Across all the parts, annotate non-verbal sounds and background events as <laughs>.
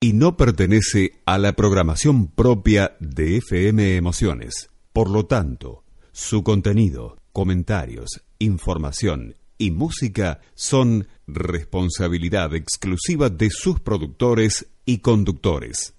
y no pertenece a la programación propia de FM Emociones. Por lo tanto, su contenido, comentarios, información y música son responsabilidad exclusiva de sus productores y conductores.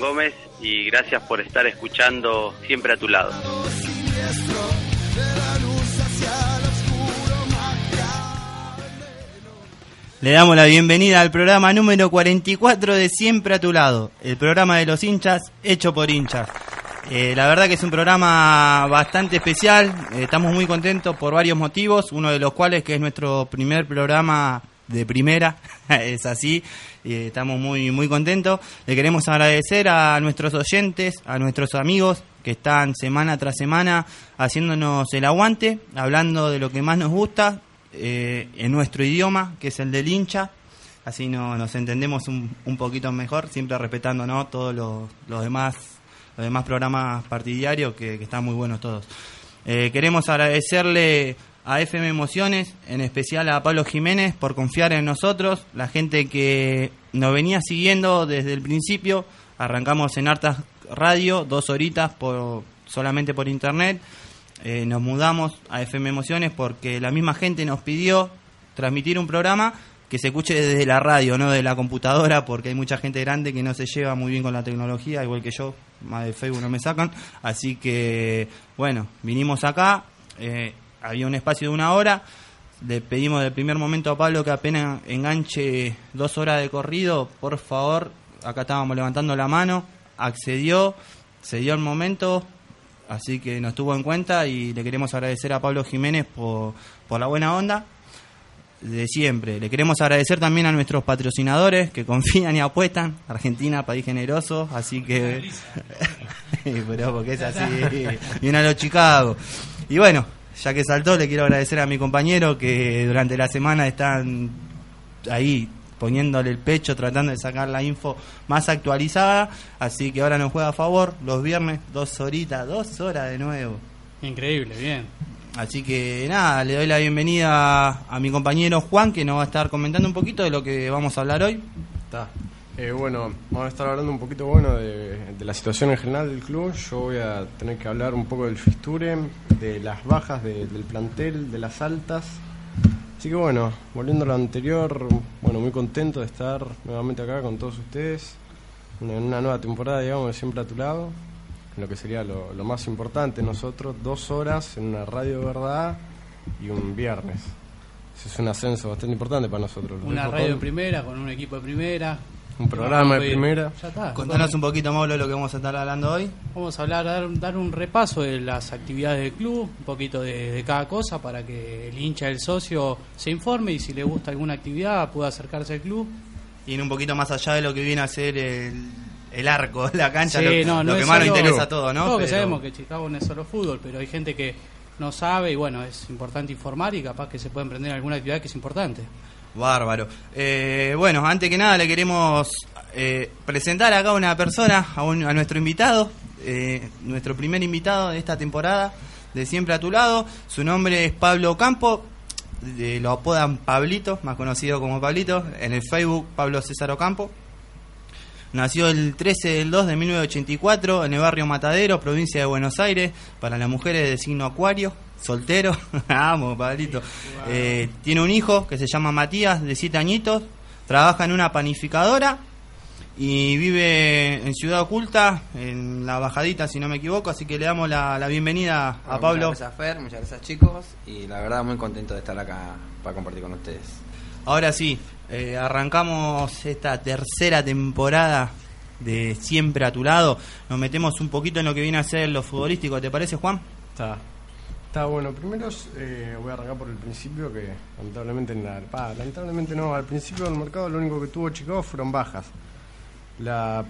Gómez y gracias por estar escuchando siempre a tu lado. Le damos la bienvenida al programa número 44 de Siempre a tu lado, el programa de los hinchas hecho por hinchas. Eh, la verdad que es un programa bastante especial, eh, estamos muy contentos por varios motivos, uno de los cuales que es nuestro primer programa de primera, <laughs> es así, y estamos muy, muy contentos. Le queremos agradecer a nuestros oyentes, a nuestros amigos que están semana tras semana haciéndonos el aguante, hablando de lo que más nos gusta eh, en nuestro idioma, que es el del hincha. Así no, nos entendemos un, un poquito mejor, siempre respetando ¿no? todos los, demás, los demás programas partidarios, que, están muy buenos todos. Eh, queremos agradecerle a FM Emociones, en especial a Pablo Jiménez por confiar en nosotros, la gente que nos venía siguiendo desde el principio. Arrancamos en Hartas Radio, dos horitas por, solamente por internet. eh, nos mudamos a FM Emociones porque la misma gente nos pidió transmitir un programa que se escuche desde la radio, no de la computadora, porque hay mucha gente grande que no se lleva muy bien con la tecnología, igual que yo, más de Facebook no me sacan. Así que, bueno, vinimos acá, eh, había un espacio de una hora, le pedimos del primer momento a Pablo que apenas enganche dos horas de corrido, por favor, acá estábamos levantando la mano, accedió, se dio el momento, así que nos tuvo en cuenta y le queremos agradecer a Pablo Jiménez por, por la buena onda de siempre. Le queremos agradecer también a nuestros patrocinadores que <laughs> confían y apuestan. Argentina, país generoso, así que... <laughs> Pero porque es así. <laughs> Viene a los Chicago. Y bueno, ya que saltó, le quiero agradecer a mi compañero que durante la semana están ahí poniéndole el pecho, tratando de sacar la info más actualizada. Así que ahora nos juega a favor los viernes, dos horitas, dos horas de nuevo. Increíble, bien. Así que nada, le doy la bienvenida a mi compañero Juan, que nos va a estar comentando un poquito de lo que vamos a hablar hoy. Está. Eh, bueno, vamos a estar hablando un poquito bueno de, la situación en general del club. Yo voy a tener que hablar un poco del fisture, de las bajas del plantel, de las altas. Así que bueno, volviendo a lo anterior, bueno, muy contento de estar nuevamente acá con todos ustedes en una nueva temporada, digamos, siempre a tu lado lo que sería lo, más importante nosotros, dos horas en una radio de verdad y un viernes. Eso es un ascenso bastante importante para nosotros. Una radio de primera, con un equipo de primera. Un programa de primera. Ya está. Contanos un poquito, Mauro, de lo que vamos a estar hablando hoy. Vamos a hablar, dar, dar un repaso de las actividades del club, un poquito de, de, cada cosa para que el hincha, el socio se informe y si le gusta alguna actividad pueda acercarse al club. Y en un poquito más allá de lo que viene a ser el el arco, <laughs> la cancha, lo, que más nos interesa a todos, ¿no? Todos que sabemos que Chicago no es solo fútbol, pero hay gente que no sabe y bueno, es importante informar y capaz que se puede emprender alguna actividad que es importante. Bárbaro. Eh, bueno, antes que nada le queremos eh, presentar acá a una persona, a, a nuestro invitado, eh, nuestro primer invitado de esta temporada de Siempre a tu lado. Su nombre es Pablo Campo, lo apodan Pablito, más conocido como Pablito, en el Facebook Pablo César Ocampo. Nació el 13 del 2 de 1984 en el barrio Matadero, provincia de Buenos Aires, para las mujeres de signo acuario, soltero. <laughs> Vamos, Pablito. Eh, tiene un hijo que se llama Matías, de 7 añitos, trabaja en una panificadora y vive en Ciudad Oculta, en la bajadita, si no me equivoco, así que le damos la, bienvenida a Pablo. Muchas gracias, Fer, muchas gracias, chicos, y la verdad muy contento de estar acá para compartir con ustedes. Ahora sí, eh, arrancamos esta tercera temporada de Siempre a tu lado. Nos metemos un poquito en lo que viene a ser lo futbolístico. ¿Te parece, Juan? Está. Está bueno. Primero eh, voy a arrancar por el principio que lamentablemente, lamentablemente no. Al principio del mercado lo único que tuvo Chicago fueron bajas. La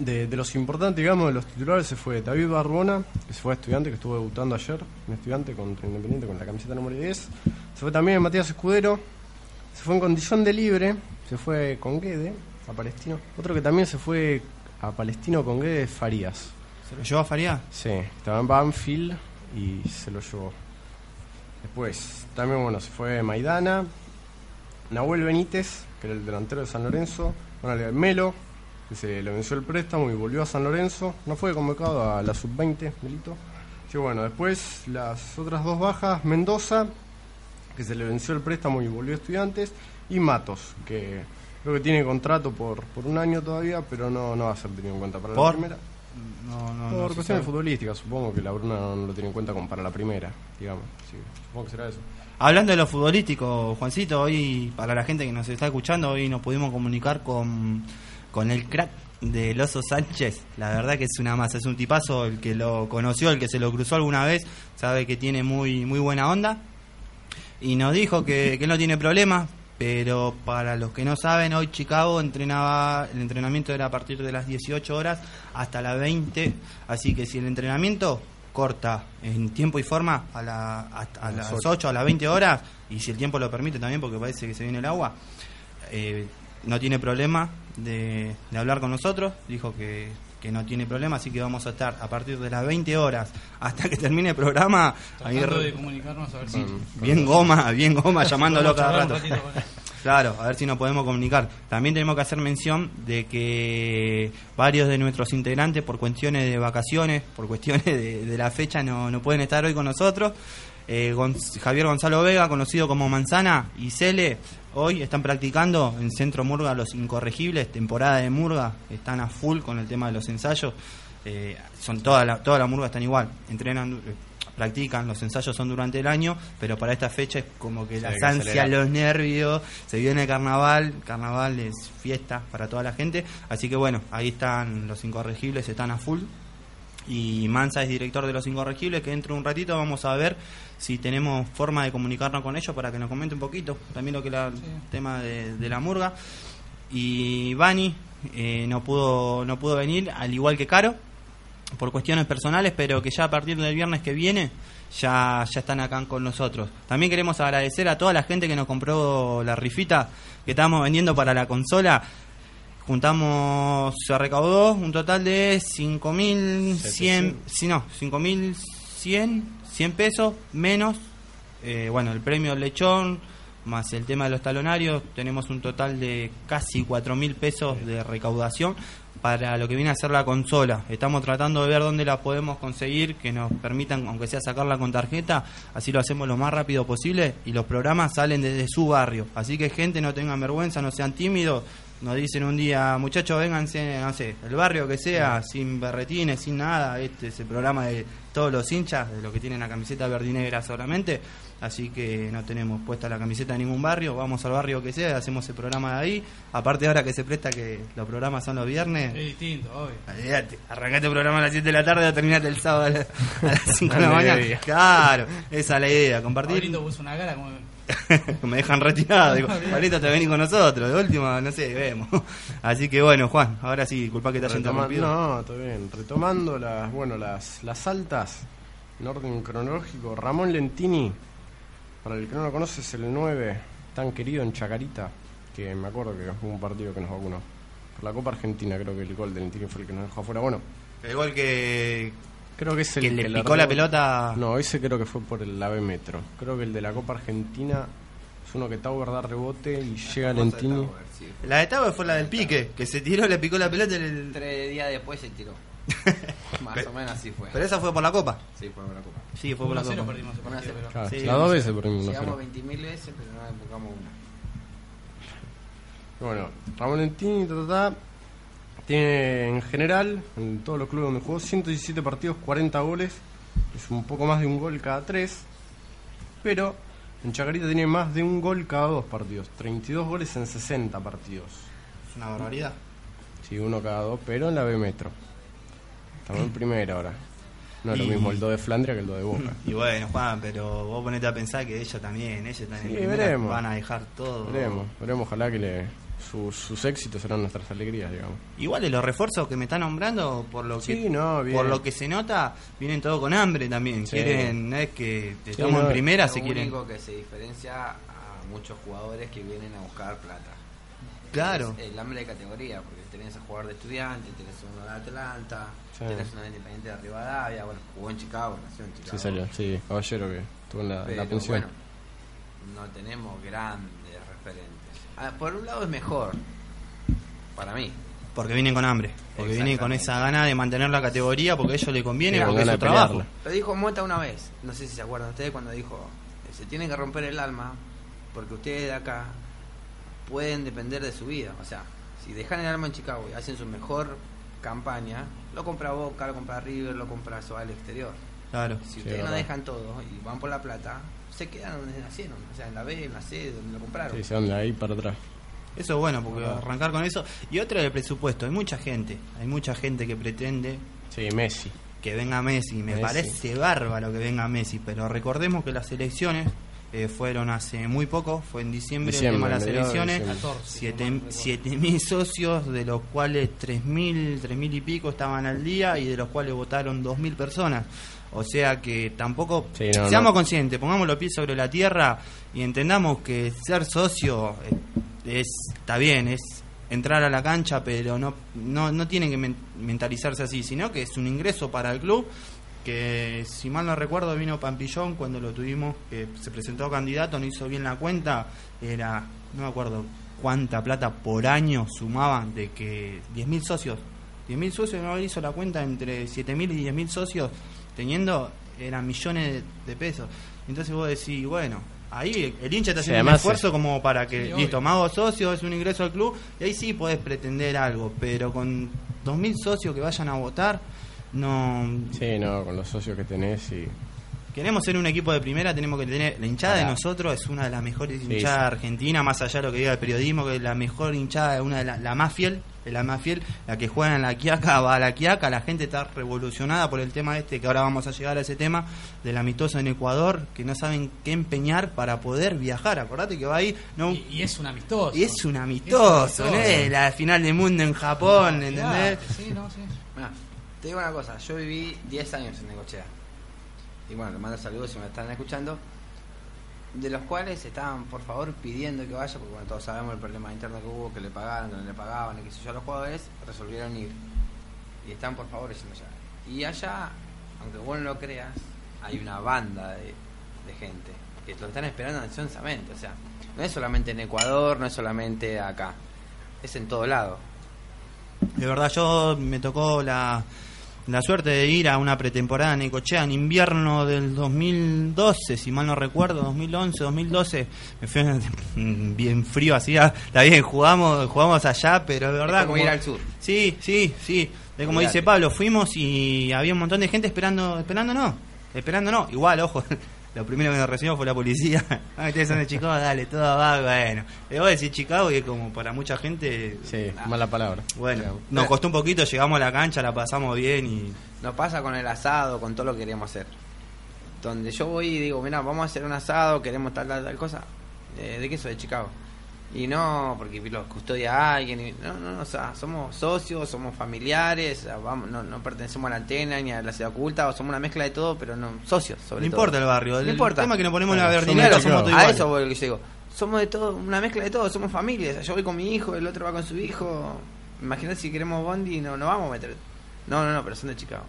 de, los importantes, digamos, de los titulares se fue David Barbona, que se fue a estudiante, que estuvo debutando ayer, un estudiante contra Independiente con la camiseta número 10. Se fue también Matías Escudero, se fue en condición de libre, se fue con Guede a Palestino. Otro que también se fue a Palestino con Guede es Farías. ¿Se lo llevó a Farías? Sí, estaba en Banfield y se lo llevó. Después, también bueno, se fue Maidana, Nahuel Benítez, que era el delantero de San Lorenzo, bueno, Melo, que se le venció el préstamo y volvió a San Lorenzo, no fue convocado a la sub-20, Melito. Sí, bueno, después las otras dos bajas, Mendoza que se le venció el préstamo y volvió a estudiantes, y Matos, que creo que tiene contrato por, por un año todavía, pero no, no va a ser tenido en cuenta para la primera. No, no, por cuestiones futbolísticas, supongo que la Bruna no, lo tiene en cuenta como para la primera, digamos. supongo que será eso. Hablando de lo futbolístico, Juancito, hoy para la gente que nos está escuchando, hoy nos pudimos comunicar con, con el crack del Oso Sánchez. La verdad que es una masa, es un tipazo, el que lo conoció, el que se lo cruzó alguna vez, sabe que tiene muy, muy buena onda y nos dijo que, que no tiene problema, pero para los que no saben, hoy Chicago entrenaba, el entrenamiento era a partir de las 18 horas hasta las 20, así que si el entrenamiento corta en tiempo y forma a, la, a, las 8 a las 20 horas, y si el tiempo lo permite también, porque parece que se viene el agua, eh, no tiene problema de, de hablar con nosotros, dijo que que no tiene problema, así que vamos a estar a partir de las 20 horas hasta que termine el programa. Tratando de comunicarnos a ver si... Bien goma, bien goma, llamándolo cada rato. Claro, a ver si nos podemos comunicar. También tenemos que hacer mención de que varios de nuestros integrantes, por cuestiones de vacaciones, por cuestiones de, de la fecha, no, no pueden estar hoy con nosotros. Eh, Javier Gonzalo Vega, conocido como Manzana, y Cele, hoy están practicando en Centro Murga los incorregibles, temporada de Murga, están a full con el tema de los ensayos. Eh, son toda la, toda la Murga están igual, entrenan, eh, practican, los ensayos son durante el año, pero para esta fecha es como que ansias, acelerar. los nervios, se viene el carnaval, carnaval es fiesta para toda la gente, así que bueno, ahí están los incorregibles, están a full y Mansa es director de los incorregibles que dentro de un ratito vamos a ver si tenemos forma de comunicarnos con ellos para que nos comente un poquito. También lo que es el tema de, de la murga. Y Bani eh, no pudo no pudo venir al igual que Caro por cuestiones personales pero que ya a partir del viernes que viene ya ya están acá con nosotros. También queremos agradecer a toda la gente que nos compró la rifita que estamos vendiendo para la consola juntamos, se recaudó un total de 5.100, si no, 5.100 100 pesos menos, eh, bueno, el premio lechón, más el tema de los talonarios, tenemos un total de casi 4.000 pesos de recaudación para lo que viene a ser la consola. Estamos tratando de ver dónde la podemos conseguir, que nos permitan, aunque sea sacarla con tarjeta, así lo hacemos lo más rápido posible y los programas salen desde su barrio. Así que gente, no tengan vergüenza, no sean tímidos. Nos dicen un día, muchachos, vénganse, no sé, el barrio que sea, sin berretines, sin nada. Este es el programa de todos los hinchas, de los que tienen la camiseta verde y negra solamente. Así que no tenemos puesta la camiseta en ningún barrio. Vamos al barrio que sea, hacemos el programa de ahí. Aparte, ahora que se presta que los programas son los viernes. Es distinto, obvio. Olvídate, arrancate el programa a las 7 de la tarde o terminate el sábado a las, a las 5 de la mañana. Claro, esa es la idea, compartir. Puso una cara como... <laughs> me dejan retirado. Digo, <laughs> te venís con nosotros. De última, no sé, vemos. <laughs> Así que bueno, Juan, ahora sí, disculpa que te haya interrumpido. no, todo bien. Retomando las, bueno, las, las altas en orden cronológico. Ramón Lentini, para el que no lo conoce, es el 9, tan querido en Chacarita, que me acuerdo que fue un partido que nos vacunó. Por la Copa Argentina, creo que el gol de Lentini fue el que nos dejó afuera. Bueno, El gol que, creo que es el que le la picó la pelota. No, ese creo que fue por el AVE Metro. Creo que el de la Copa Argentina es uno que Tauber da rebote y llega Lentini. La de Tavo fue la del pique, que se tiró, le picó la pelota y le- Tres días después se tiró. <laughs> Más o menos así fue. Pero esa fue por la copa. Sí, fue por la copa. Sí, fue por la 1-0 copa. perdimos partido, cero. pero- Claro, Sí, las dos veces perdimos Llegamos cero. 20.000 veces, pero no empujamos una. Bueno, Ramón Lentini ta, ta, ta, tiene en general, en todos los clubes donde jugó, 117 partidos, 40 goles. Es un poco más de un gol cada tres. Pero en Chacarita tiene más de un gol cada dos partidos. 32 goles en 60 partidos. Es una barbaridad. Sí, uno cada dos, pero en la B Metro. Estamos en primera ahora. No es lo mismo el 2 de Flandria que el 2 de Boca. <laughs> Y bueno, Juan, pero vos ponete a pensar que ellos también, ellos en Sí, veremos. van a dejar todo. Veremos, veremos, ojalá que le, sus- sus éxitos serán nuestras alegrías, digamos. Igual de los refuerzos que me están nombrando, por lo que Sí, no, por lo que se nota, vienen todos con hambre también. Sí. Quieren, no es que estamos no, en primera, Lo se quieren. único que se diferencia a muchos jugadores que vienen a buscar plata. Claro. Es el hambre de categoría, porque tenés a jugador de estudiante, tenés uno de Atlanta, Sí. tenés uno de Independiente de Rivadavia, bueno, jugó en Chicago, nació en Chicago. Sí, salió, sí, caballero que estuvo en la, Pero la pensión. bueno, no tenemos. Ah, por un lado es mejor, para mí. Porque vienen con hambre. Porque vienen con esa gana de mantener la categoría porque a ellos les conviene, Sí, porque es su trabajo. Lo dijo Mota una vez, no sé si se acuerdan ustedes cuando dijo, se tienen que romper el alma porque ustedes de acá pueden depender de su vida. O sea, si dejan el alma en Chicago y hacen su mejor campaña, lo compra Boca, lo compra River, lo compra eso al exterior. Claro. Si Sí, ustedes no verdad. dejan todo y van por la plata, se quedan donde nacieron, o sea, en la B, en la C, donde lo compraron. Sí, se van de ahí para atrás. Eso es bueno, porque arrancar con eso. Y otra del presupuesto. Hay mucha gente, hay mucha gente que pretende Sí, Messi. que venga Messi. Me Messi. parece bárbaro que venga Messi, pero recordemos que las elecciones eh, fueron hace muy poco, fue en diciembre, el tema de las elecciones. diciembre. 14, Siete, si no mal siete mil socios, de los cuales tres mil, tres mil y pico estaban al día y de los cuales votaron dos mil personas. O sea que tampoco Sí, no, seamos no. conscientes, pongamos los pies sobre la tierra y entendamos que ser socio eh, es está bien, es entrar a la cancha, pero no no, no tienen que men- mentalizarse así, sino que es un ingreso para el club que si mal no recuerdo vino Pampillón cuando lo tuvimos, que se presentó candidato, no hizo bien la cuenta, era, no me acuerdo cuánta plata por año sumaban de que 10.000 socios, 10.000 socios, no hizo la cuenta entre 7.000 y 10.000 socios, teniendo, eran millones de, de pesos. Entonces vos decís, bueno, ahí el hincha está Sí, haciendo un esfuerzo como para que, Sí, listo, obvio. me hago socio, es un ingreso al club, y ahí sí podés pretender algo, pero con 2.000 socios que vayan a votar, no... Sí, no, con los socios que tenés y... Queremos ser un equipo de primera, tenemos que tener. La hinchada de nosotros es una de las mejores Sí, hinchadas sí. argentinas, más allá de lo que diga el periodismo, que es la mejor hinchada, es una de las la más fiel, es la más fiel, la que juega en la Quiaca, va a la Quiaca, la gente está revolucionada por el tema este, que ahora vamos a llegar a ese tema, del amistoso en Ecuador, que no saben qué empeñar para poder viajar. Acordate que va ahí, no, Y, y es un amistoso. y es un amistoso, Es un ¿no? la final del mundo en Japón, ¿entendés? Claro, Sí, no, sí. Mirá, te digo una cosa, yo viví 10 años en Necochea. Y bueno, le mando saludos si me están escuchando. De los cuales estaban, por favor, pidiendo que vaya, porque bueno, todos sabemos el problema interno que hubo, que le pagaron, que no le pagaban, y que sé yo, los jugadores resolvieron ir. Y están, por favor, allá. Y allá, aunque vos no lo creas, hay una banda de, de gente que lo están esperando ansiosamente. O sea, no es solamente en Ecuador, no es solamente acá, es en todo lado. De verdad, yo me tocó la, la suerte de ir a una pretemporada en Necochea en invierno del 2012, si mal no recuerdo, 2011, 2012. Me fui en- <laughs> bien frío, así, ah, está bien, jugamos, jugamos allá, pero de verdad. como ir al sur. Sí, sí, sí. De como dice Pablo, fuimos y había un montón de gente esperando, esperándonos, esperándonos. Igual, ojo, <laughs> lo primero que nos recibió fue la policía. <laughs> Ah, ustedes son de Chicago, dale, todo va, bueno. Le voy a decir Chicago y es como para mucha gente Sí, mala palabra. bueno, nos costó un poquito, llegamos a la cancha, la pasamos bien y Nos pasa con el asado, con todo lo que queremos hacer. Donde yo voy y digo, mira, vamos a hacer un asado, queremos tal, tal, tal cosa. Eh, ¿De qué soy? De Chicago. Y no, porque lo custodia a alguien. y- no, no, no, o sea, somos socios, somos familiares, o sea, vamos, no, no pertenecemos a la antena ni a la ciudad oculta, o somos una mezcla de todo, pero no socios, sobre no todo. importa el barrio. El, No importa. tema es que nos ponemos Claro, la somos verdinera, somos todos A iguales. eso voy, lo que yo digo. Somos de todo, una mezcla de todo, somos familias. O sea, yo voy con mi hijo, el otro va con su hijo. Imagínate si queremos Bondi, no, no vamos a meter. No, no, no, pero son de Chicago.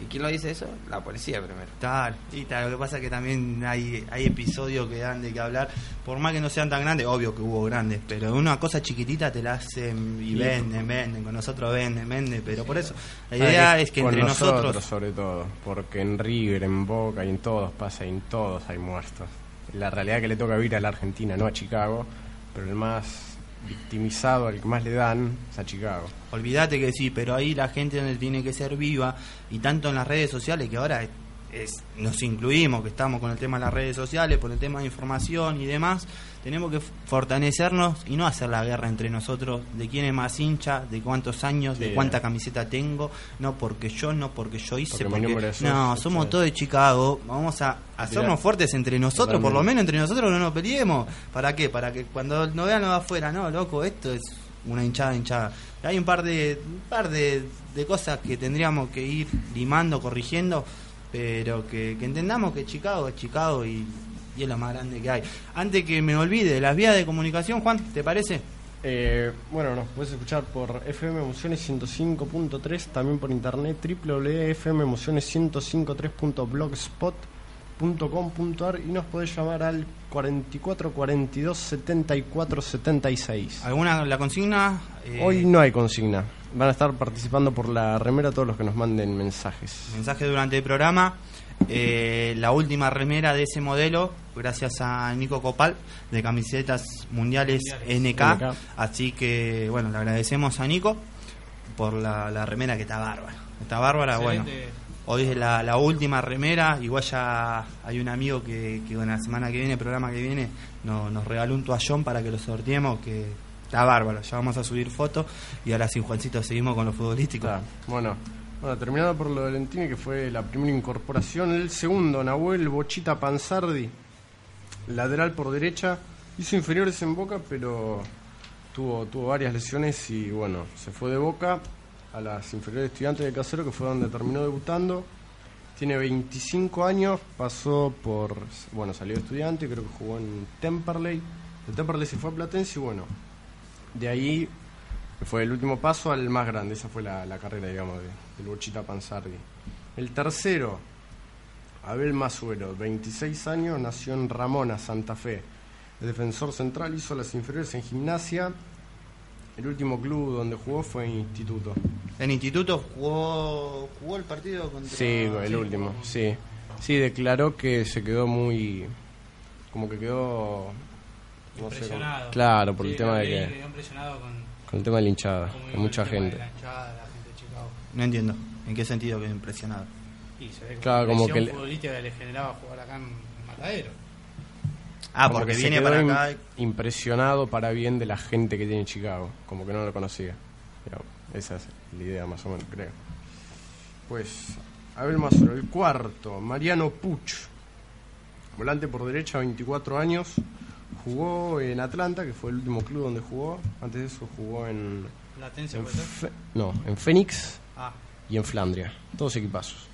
¿Y quién lo dice eso? La policía primero. Tal, y tal, lo que pasa es que también hay, hay episodios que dan de que hablar, por más que no sean tan grandes, obvio que hubo grandes, pero una cosa chiquitita te la hacen y Sí. venden, venden, con nosotros venden, venden, pero por eso, la idea es que entre nosotros, sobre todo, porque en River, en Boca y en todos pasa, y en todos hay muertos. La realidad que le toca vivir a la Argentina, no a Chicago, pero el más victimizado, al que más le dan, es a Chicago. olvídate que sí, pero ahí la gente donde tiene que ser viva y tanto en las redes sociales que ahora es- nos incluimos, que estamos con el tema de las redes sociales, por el tema de información y demás, tenemos que fortalecernos y no hacer la guerra entre nosotros de quién es más hincha, de cuántos años, de cuánta camiseta tengo, no porque yo, no porque yo hice, Porque no, somos todos de Chicago, vamos a hacernos Mirá. fuertes entre nosotros, por lo menos entre nosotros no nos peleemos. ¿Para qué? Para que cuando nos vean los de afuera, no, loco, esto es una hinchada, hinchada. Hay un par de un par de, de cosas que tendríamos que ir limando, corrigiendo, pero que, entendamos que Chicago es Chicago y, y es lo más grande que hay. Antes que me olvide, las vías de comunicación, Juan, ¿te parece? Eh, bueno, nos puedes escuchar por FM Emociones 105.3, también por internet www.fmemociones105.3.blogspot.com.ar y nos podés llamar al 44 42 74 76. ¿Alguna la consigna? Eh, Hoy no hay consigna. Van a estar participando por la remera todos los que nos manden mensajes. mensaje durante el programa. Eh, la última remera de ese modelo, gracias a Nico Copal, de camisetas mundiales, NK. NK. Así que, bueno, le agradecemos a Nico por la, la remera que está bárbara. Está bárbara, bueno. Hoy es la, última remera, igual ya hay un amigo que, que bueno, la semana que viene, programa que viene, no- nos regaló un toallón para que lo sorteemos, que está bárbaro, ya vamos a subir fotos y ahora sin Juancito seguimos con lo futbolístico. Bueno, bueno, terminado por lo de Lentini, que fue la primera incorporación. El segundo, Nahuel Bochita Panzardi, lateral por derecha. Hizo inferiores en Boca, pero tuvo varias lesiones y bueno, se fue de Boca a las inferiores estudiantes de Casero, que fue donde terminó debutando. Tiene 25 años, pasó por. Bueno, salió estudiante, creo que jugó en Temperley. De Temperley se fue a Platense y bueno, de ahí fue el último paso al más grande. Esa fue la, la carrera, digamos, de, del Bochita Panzardi. El tercero, Abel Masuero, 26 años, nació en Ramona, Santa Fe. El defensor central hizo las inferiores en gimnasia. El último club donde jugó fue en Instituto. En Instituto jugó, jugó el partido contra... Sí, el último, sí. Sí, declaró que se quedó muy... como que quedó... no sé, Impresionado. como- claro, por Sí, el tema de que... quedó impresionado con, Con el tema de la hinchada, con de mucha de gente. la hinchada, la gente de Chicago. No entiendo. ¿En qué sentido quedó impresionado? Y se ve Claro, como que le- futbolística que le generaba jugar acá en Matadero. Ah, Como porque que se viene quedó para acá. y- impresionado para bien de la gente que tiene en Chicago, como que no lo conocía. Digamos, esa es la idea más o menos, creo. Pues, Abel Mazuro, el cuarto, Mariano Puch, volante por derecha, 24 años, jugó en Atlanta, que fue el último club donde jugó, antes de eso jugó en, Latencia en puede ser. Fe- no, en Phoenix Ah, y en Flandria, todos equipazos.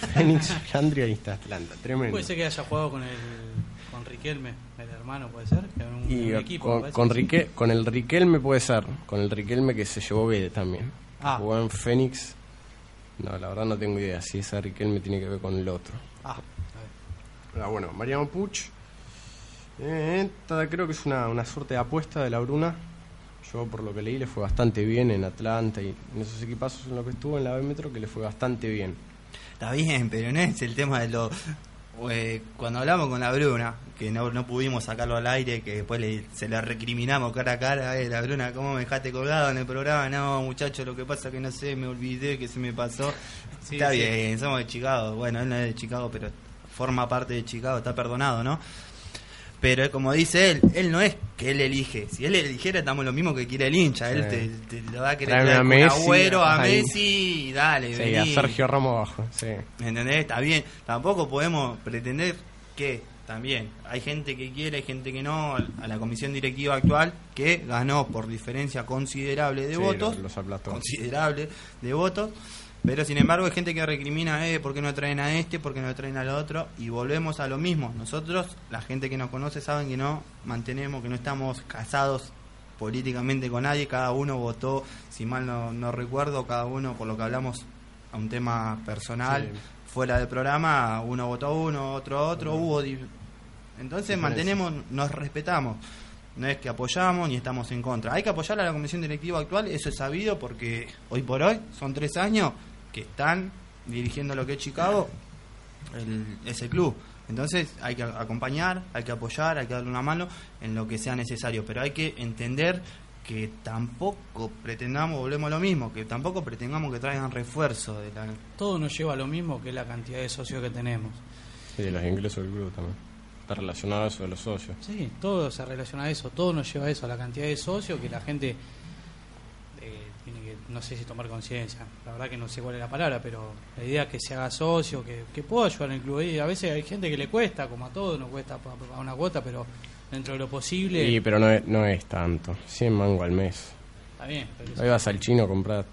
<laughs> Phoenix, Flandria y está Atlanta, tremendo. puede ser que haya jugado con el con Riquelme, el hermano, puede ser. Que un, Y un equipo, con, con. Rique- con el Riquelme puede ser, con el Riquelme que se llevó Guede también. Ah. Jugó en Fénix. No, la verdad no tengo idea si ese Riquelme tiene que ver con el otro. Ah, a ver. Pero bueno, Mariano Puch. eh, esta creo que es una, una suerte de apuesta de la Bruna. Yo por lo que leí le fue bastante bien en Atlanta y en esos equipazos en los que estuvo en la B Metro que le fue bastante bien. Está bien, pero no es el tema de lo... eh, cuando hablamos con la Bruna, que no, no pudimos sacarlo al aire, que después le- se le recriminamos cara a cara, eh, la Bruna, ¿cómo me dejaste colgado en el programa? No, muchacho, lo que pasa que no sé, me olvidé que se me pasó. Sí, está sí. bien, somos de Chicago. Bueno, él no es de Chicago, pero forma parte de Chicago, está perdonado, ¿no? Pero como dice él, él no es que él elige. Si él eligiera, estamos lo mismo que quiere el hincha. Él Sí. te, te lo va a querer Traeme a con Messi, Agüero, a ahí. Messi, y dale, Sí, vení. a Sergio Ramos abajo. Sí. ¿Entendés? Está bien. Tampoco podemos pretender que también hay gente que quiere, hay gente que no. A la comisión directiva actual que ganó por diferencia considerable de Sí, votos. los. Considerable de votos. Pero sin embargo hay gente que recrimina, eh, ¿por qué no traen a este? ¿Por qué no traen al otro? Y volvemos a lo mismo. Nosotros, la gente que nos conoce, saben que no mantenemos, que no estamos casados políticamente con nadie. Cada uno votó, si mal no, no recuerdo, cada uno, por lo que hablamos, a un tema personal, Sí. fuera del programa, uno votó a uno, otro a otro, hubo... Entonces mantenemos, nos respetamos. No es que apoyamos ni estamos en contra. Hay que apoyar a la comisión directiva actual, eso es sabido porque hoy por hoy son tres años que están dirigiendo lo que es Chicago, el- ese club. Entonces hay que acompañar, hay que apoyar, hay que darle una mano en lo que sea necesario. Pero hay que entender que tampoco pretendamos, volvemos a lo mismo, que tampoco pretendamos que traigan refuerzo de la, Todo nos lleva a lo mismo que la cantidad de socios que tenemos. Sí, los ingresos del club también. Está relacionado a eso de los socios. Sí, todo se relaciona a eso, todo nos lleva a eso, a la cantidad de socios que la gente no sé si tomar conciencia, la verdad que no sé cuál es la palabra, pero la idea es que se haga socio, que, que pueda ayudar en el club. Y a veces hay gente que le cuesta, como a todo, no cuesta pagar una cuota, pero dentro de lo posible, Sí, pero no es, no es tanto. 100 mango al mes. está bien. pero Ahí vas al chino a comprar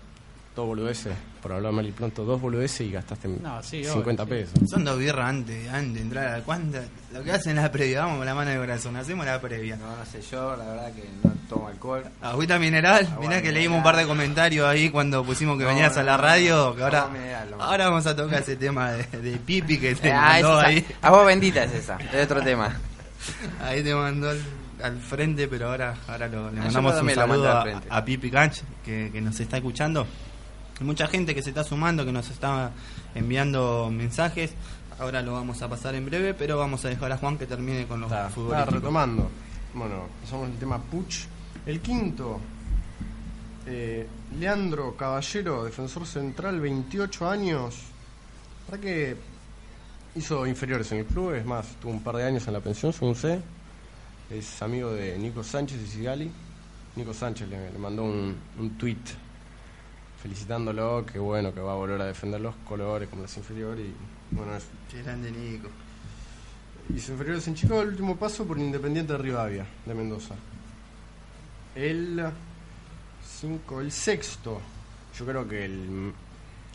dos boludeces, por hablar mal y pronto, dos boludeces y gastaste No, sí, 50 obvio, pesos. Son dos birras antes, antes de entrar a la cuanta. Lo que hacen la previa, vamos con la mano de corazón, hacemos la previa. No, no sé, yo la verdad que no tomo alcohol. Agüita mineral, mirá Agua que leímos un par de mineral. comentarios ahí cuando pusimos que No, venías a la radio, no. que ahora, mineral, ahora vamos a tocar ese tema de, de Pipi que te <laughs> Ah, mandó esa- ahí. Agua bendita es esa, es otro tema. <laughs> Ahí te mandó al, al frente, pero ahora, ahora lo- le Ah, mandamos un saludo a, a Pipi Canch, que, que nos está escuchando. Mucha gente que se está sumando, que nos está enviando mensajes. Ahora lo vamos a pasar en breve, pero vamos a dejar a Juan que termine con los futbolistas. retomando. Bueno, pasamos el tema Puch. El quinto, eh, Leandro Caballero, defensor central, 28 años. ¿Para que hizo inferiores en el club? Es más, tuvo un par de años en la pensión, según sé. Es amigo de Nico Sánchez y Sigali. Nico Sánchez le, le mandó un, un tweet felicitándolo, que bueno, que va a volver a defender los colores como las inferiores. Y bueno, es Qué grande Nico. Hizo inferiores en Chicago el último paso por Independiente de Rivadavia, de Mendoza. El cinco, el sexto, yo creo que el,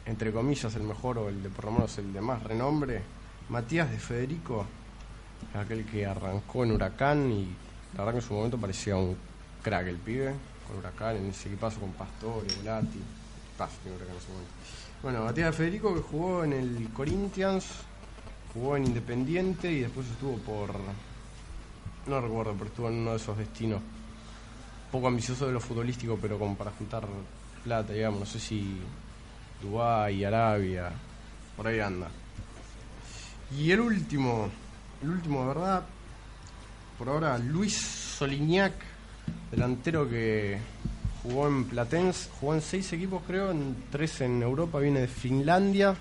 entre comillas, el mejor o el de por lo menos el de más renombre, Matías de Federico, aquel que arrancó en Huracán y la verdad que en su momento parecía un crack el pibe, con Huracán, en ese equipazo con Pastore, Volati. En ese momento. Bueno, Federico que jugó en el Corinthians, jugó en Independiente y después estuvo por. No recuerdo, pero estuvo en uno de esos destinos. Poco ambicioso de lo futbolístico, pero como para juntar plata, digamos. No sé si Dubái, Arabia, por ahí anda. Y el último, el último de verdad, por ahora Luis Solignac, delantero que jugó en Platense, jugó en seis equipos creo, en tres en Europa, viene de Finlandia.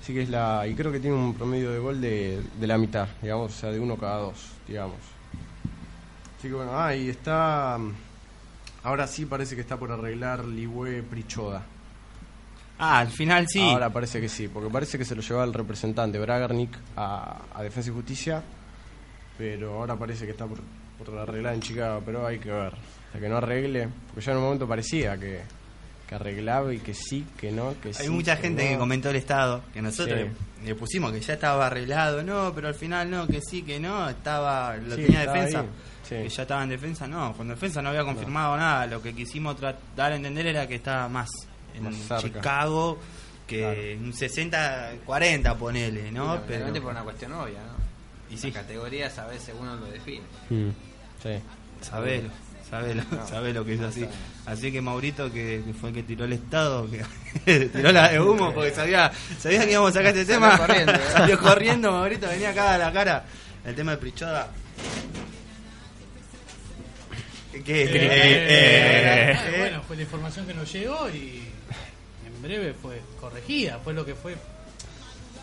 Así que es la. Y creo que tiene un promedio de gol de, de la mitad, digamos, o sea, de uno cada dos, digamos. Así que bueno, ah, y está. Ahora sí parece que está por arreglar Ligüe Prichoda. Ah, al final sí. Ahora parece que sí, porque parece que se lo llevaba el representante Bragarnik a, a Defensa y Justicia, pero ahora parece que está por, por arreglar en Chicago, pero hay que ver. Hasta que no arregle, porque ya en un momento parecía que, que arreglaba y que sí, que no, que sí. Hay mucha que gente no. que comentó el estado, que nosotros Sí. le, le pusimos que ya estaba arreglado, no, pero al final no, que sí, que no, estaba, lo Sí, tenía estaba defensa, que ya estaba en defensa, no, cuando defensa no había confirmado nada, lo que quisimos dar a entender era que estaba más en Más. Chicago que un 60-40 ponele, ¿no? Pero, por una cuestión obvia, ¿no? y sí, Las categorías a veces uno lo define. Mm, sí. sabelo, sabelo, sabelo que es así. Así que Maurito, que, que fue el que tiró el estado, que <laughs> tiró la de humo porque sabía, sabía que íbamos a sacar este Salió tema. corriendo, ¿eh? <laughs> Salió corriendo, Maurito, venía acá a la cara. El tema de Prichoda. ¿Qué? Eh, Eh, eh, eh. bueno, fue la información que nos llegó y en breve fue corregida, fue lo que fue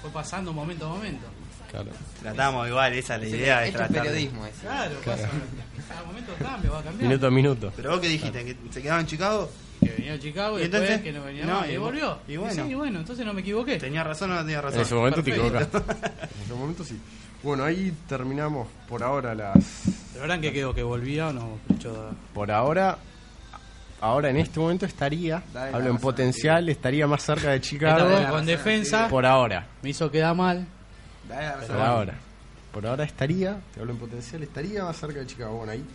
fue pasando momento a momento. Claro. Tratamos igual, esa es la idea de tratar. periodismo ese. Claro, pasa. Cada momento cambia, va a cambiar. Minuto a minuto. Pero vos qué dijiste, que se quedaba en Chicago, Que venía a Chicago y, ¿Y después entonces? que no venía No, más. y Y, volvió. y bueno. sí, bueno, entonces no me equivoqué. tenía razón o no tenía razón. En ese momento te Perfecto. equivocas. <laughs> en ese momento sí. Bueno, ahí terminamos por ahora las. ¿Pero ahora en qué quedó? ¿Que volvía o no? Prichoda? Por ahora. Ahora en este momento estaría, Dale hablo en potencial, estaría más cerca de Chicago. con defensa Por ahora. me hizo quedar mal. La. Por ahora. Por ahora estaría, te hablo en potencial, estaría más cerca de Chicago. Bueno, ahí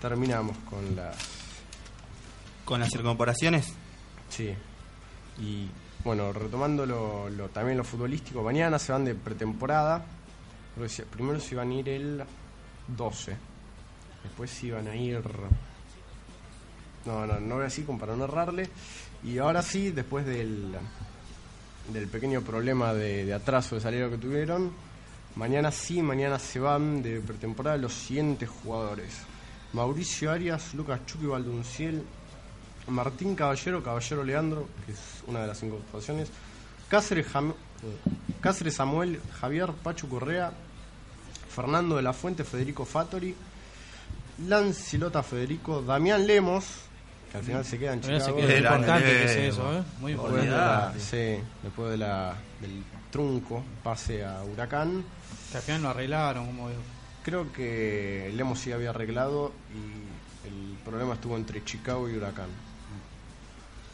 terminamos con las. Con las incorporaciones, Sí. Y bueno, retomando lo, lo- también lo futbolístico, mañana se van de pretemporada. Primero se iban a ir el 12. Después se iban a ir. No, no, no voy así como para no errarle. Y ahora sí, después del, del pequeño problema de, atraso de salida que tuvieron, mañana sí, mañana se van de pretemporada los siguientes jugadores: Mauricio Arias, Lucas Chucky Valdunciel, Martín Caballero, Caballero Leandro, que es una de las incorporaciones, Cáceres, Jam- Cáceres Samuel, Javier Pachu Correa, Fernando de la Fuente, Federico Fattori, Lancilota Federico, Damián Lemos, que al final se queda en se Chicago. Grande, importante que es eso, ¿eh? Muy Después de importante. la, sí, después de la, del trunco, pase a Huracán. Que al final lo arreglaron, como digo. Creo que Lemos sí había arreglado y el problema estuvo entre Chicago y Huracán.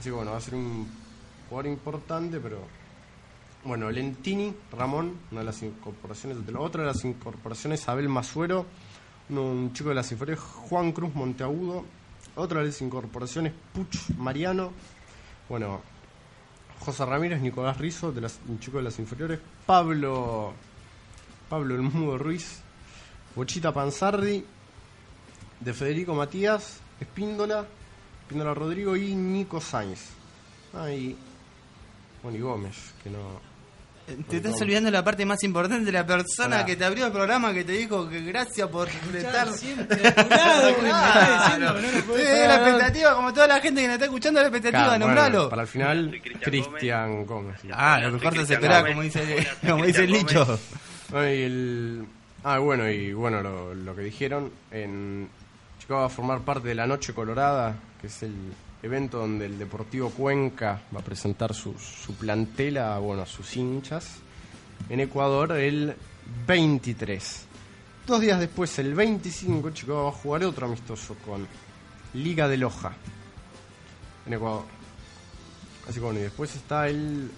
Así que bueno, va a ser un jugador importante, pero bueno, Lentini, Ramón, una de las incorporaciones, de la otra de las incorporaciones, Abel Masuero, un chico de las inferiores, Juan Cruz Monteagudo, otra las incorporaciones, Puch Mariano, bueno, José Ramírez, Nicolás Rizo, de las, un chico de las inferiores, Pablo, Pablo El Mudo Ruiz, Bochita Panzardi, de Federico Matías, Espíndola, Espíndola Rodrigo y Nico Sainz. Ah, y Gómez, que no... Te estás olvidando la parte más importante la persona Pará. que te abrió el programa que te dijo que gracias por estar siempre no Sí, la expectativa, como toda la gente que nos está escuchando, la expectativa, Claro, nombralo. bueno, para el final, Cristian Gómez. sí. Ah, lo mejor se Cristian espera, Gómez. como dice, Hola, como dice el dicho. Gómez. El- Ah, bueno, y bueno, lo, lo que dijeron, en Chicago va a formar parte de la Noche Colorada, que es el evento donde el Deportivo Cuenca va a presentar su, su plantel a, bueno, a sus hinchas. En Ecuador el 23. Dos días después, el 25, Chicago va a jugar otro amistoso con Liga de Loja, en Ecuador. Así que bueno, y después está el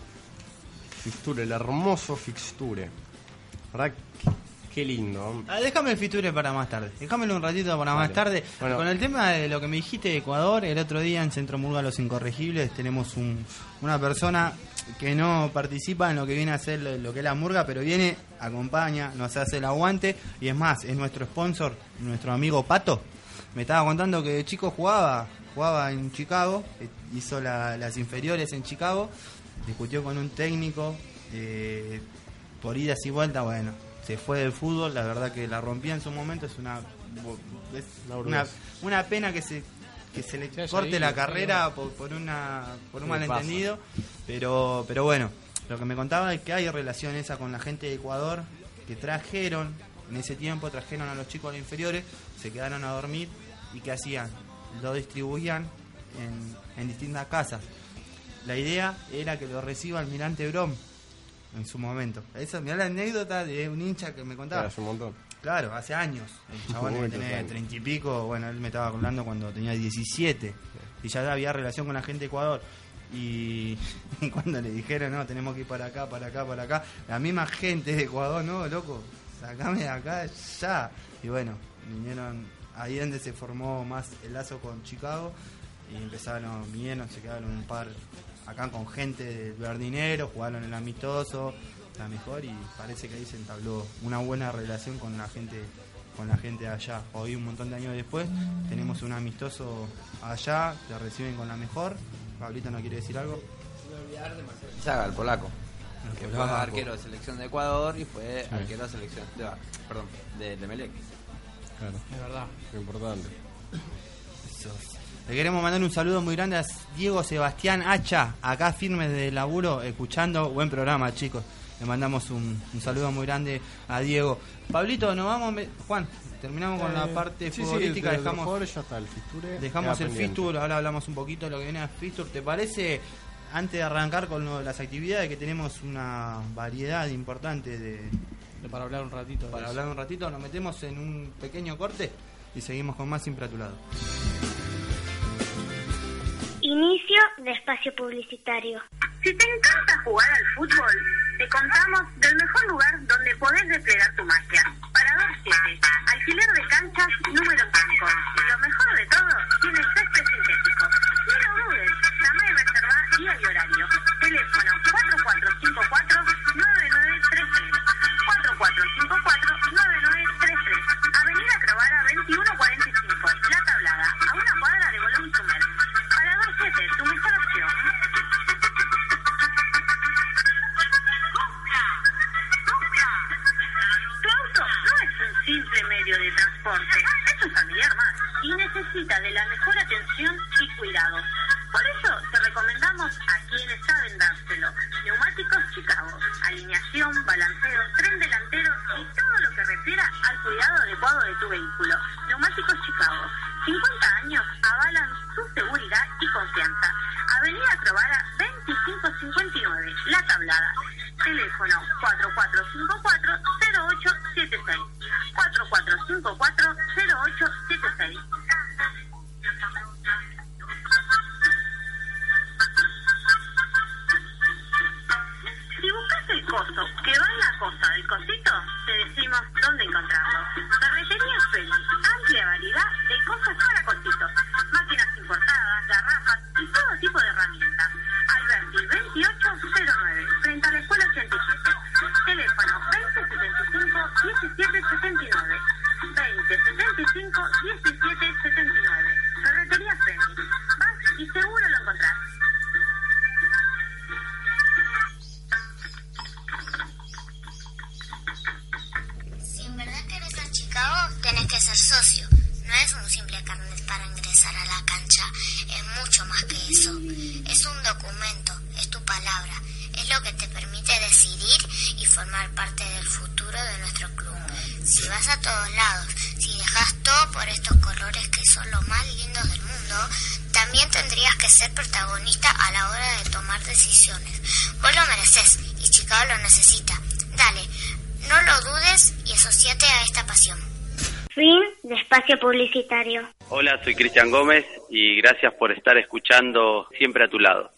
fixture, el hermoso fixture. ¿Verdad? Qué lindo. Ah, déjame el Fiture para más tarde. Déjamelo un ratito para más tarde. Bueno. Con el tema de lo que me dijiste de Ecuador, el otro día en Centro Murga Los Incorregibles tenemos un- una persona que no participa en lo que viene a hacer lo, lo que es la murga, pero viene, acompaña, nos hace el aguante y es más, es nuestro sponsor, nuestro amigo Pato. Me estaba contando que de chico jugaba, jugaba en Chicago, eh, hizo la- las inferiores en Chicago, discutió con un técnico eh, por idas y vueltas, bueno, se fue del fútbol, la verdad que la rompía en su momento, es una es Una una, pena que se que se le Se corte ido, la carrera por, por una por un malentendido, pero pero bueno, lo que me contaba es que hay relación esa con la gente de Ecuador que trajeron en ese tiempo trajeron a los chicos a inferiores, se quedaron a dormir y qué hacían, lo distribuían en, en distintas casas. La idea era que lo reciba Almirante Brom en su momento. Esa, mirá la anécdota de un hincha que me contaba. Hace un montón. Claro, hace años. El <laughs> chabón tener años. treinta y pico. Bueno, él me estaba hablando cuando tenía 17. Y ya había relación con la gente de Ecuador. Y, <laughs> y cuando le dijeron, no, tenemos que ir para acá, para acá, para acá, la misma gente de Ecuador, no, loco, sacame de acá ya. Y bueno, vinieron ahí donde se formó más el lazo con Chicago. Y empezaron, vinieron, se quedaron un par acá con gente del Verdinero, jugaron el amistoso, la mejor y parece que ahí se entabló una buena relación con la gente con la gente de allá. Hoy un montón de años después tenemos un amistoso allá, te reciben con la mejor. Pablito no quiere decir algo. Saga, el polaco. El Que fue polaco. arquero de selección de Ecuador y fue arquero de selección de, perdón, de, de Melec. Claro. Es verdad. Lo importante. Le queremos mandar un saludo muy grande a Diego Sebastián Hacha, acá firmes de laburo, escuchando. Buen programa, chicos. Le mandamos un, un saludo muy grande a Diego. Pablito, nos vamos. me- Juan, terminamos con la Eh, parte sí, futbolística. de- de dejamos jugadores ya está el Fisture. dejamos el. Fistur. Ahora hablamos un poquito de lo que viene a Fistur. ¿Te parece, antes de arrancar con lo las actividades, que tenemos una variedad importante de. Para hablar un ratito. Para eso. hablar un ratito, nos metemos en un pequeño corte y seguimos con más siempre a tu lado. Inicio de espacio publicitario. Si te encanta jugar al fútbol, te contamos del mejor lugar donde podés desplegar tu magia. Parador 7, alquiler de canchas número 5. Y lo mejor de todo, tiene césped sintético. No lo dudes, llama y reserva día y horario. Teléfono 4454-9933. 4454-9933. Avenida Crovara 2145, La Tablada, a una cuadra transporte, es un familiar más y necesita de la mejor atención y cuidado. Por eso te recomendamos a quienes saben dárselo. Neumáticos Chicago, alineación, balanceo, tren delantero y todo lo que refiera al cuidado adecuado de tu vehículo. Neumáticos Chicago, 50 años avalan su seguridad y confianza. Avenida Crovara 2559, La Tablada. Teléfono 4454-0876. 4454-0876. Si buscas el coso que va en la costa del cosito, te decimos dónde encontrarlo. Ferretería Feli, amplia variedad de cosas para cositos. Máquinas importadas, garrafas y todo tipo de herramientas. Alberti 2809, que te permite decidir y formar parte del futuro de nuestro club. Si vas a todos lados, si dejas todo por estos colores que son los más lindos del mundo, también tendrías que ser protagonista a la hora de tomar decisiones. Vos lo mereces y Chicago lo necesita. Dale, no lo dudes y asociate a esta pasión. Fin de espacio publicitario. Hola, soy Cristian Gómez y gracias por estar escuchando siempre a tu lado.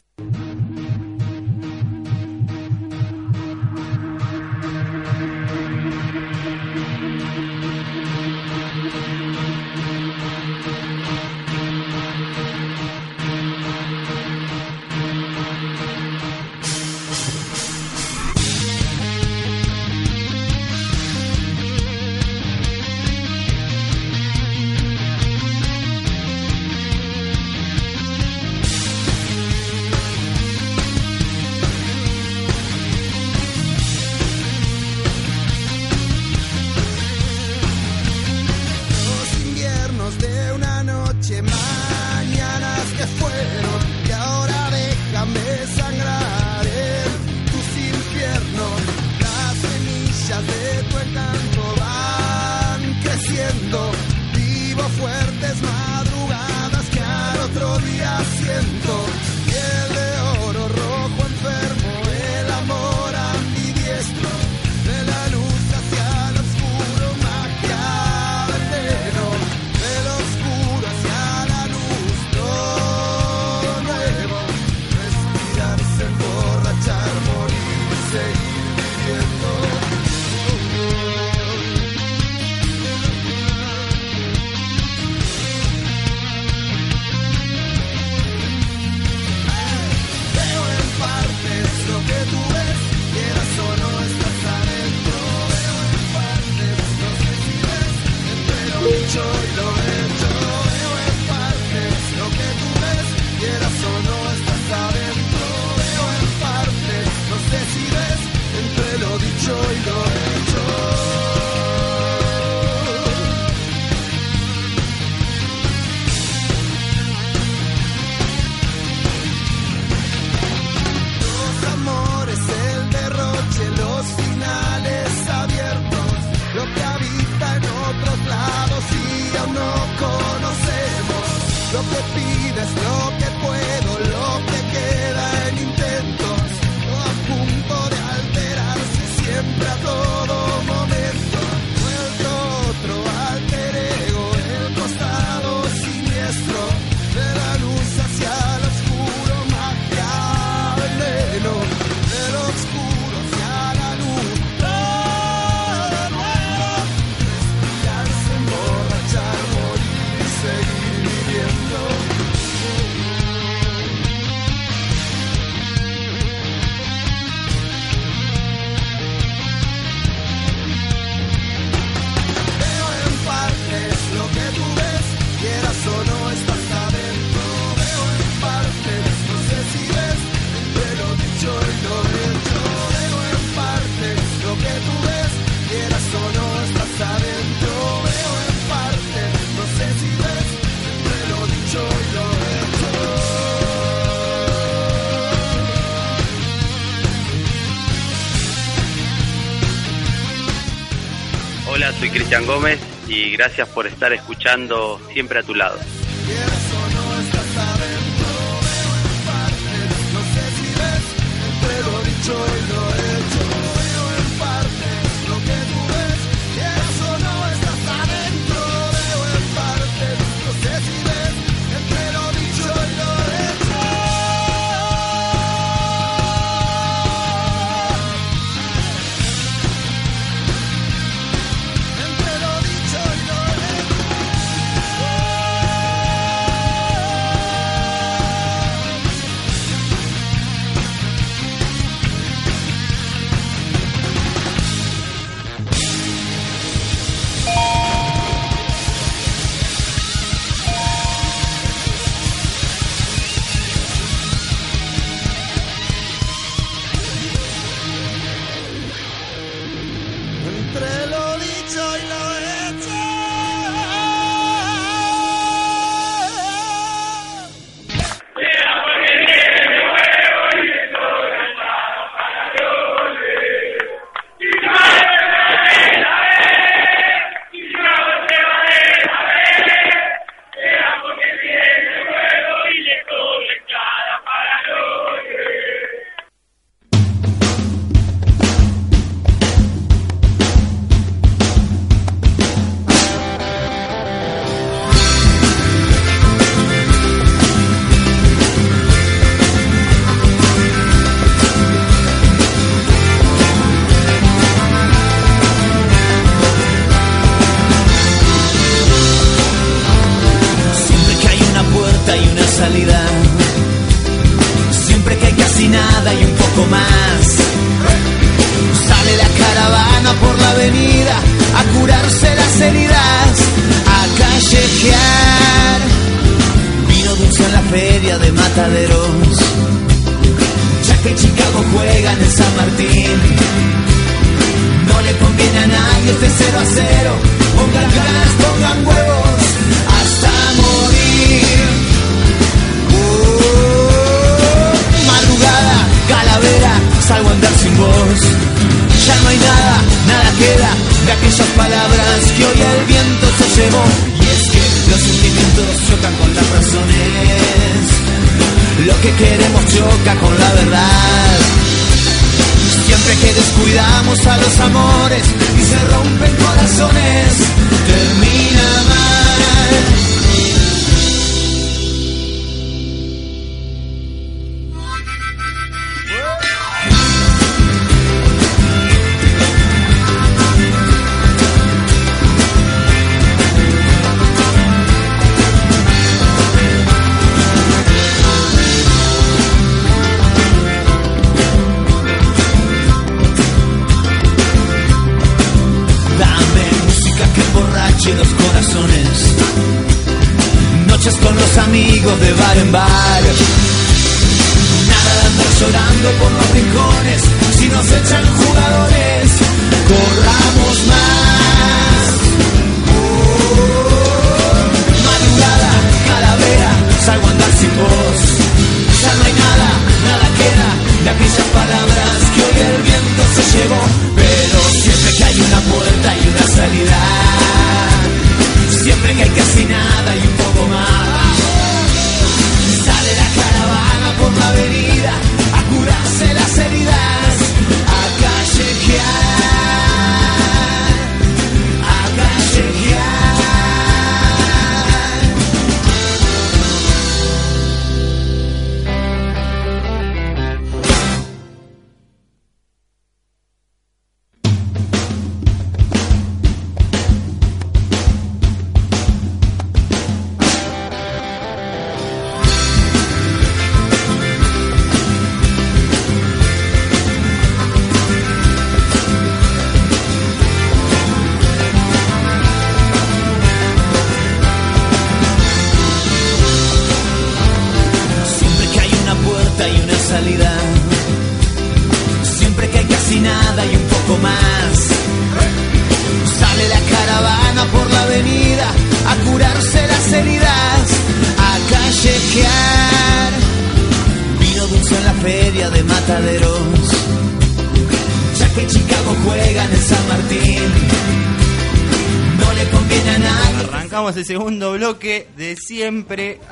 Cristian Gómez y gracias por estar escuchando siempre a tu lado. En bar. Nada de andar llorando por los rincones. Si nos echan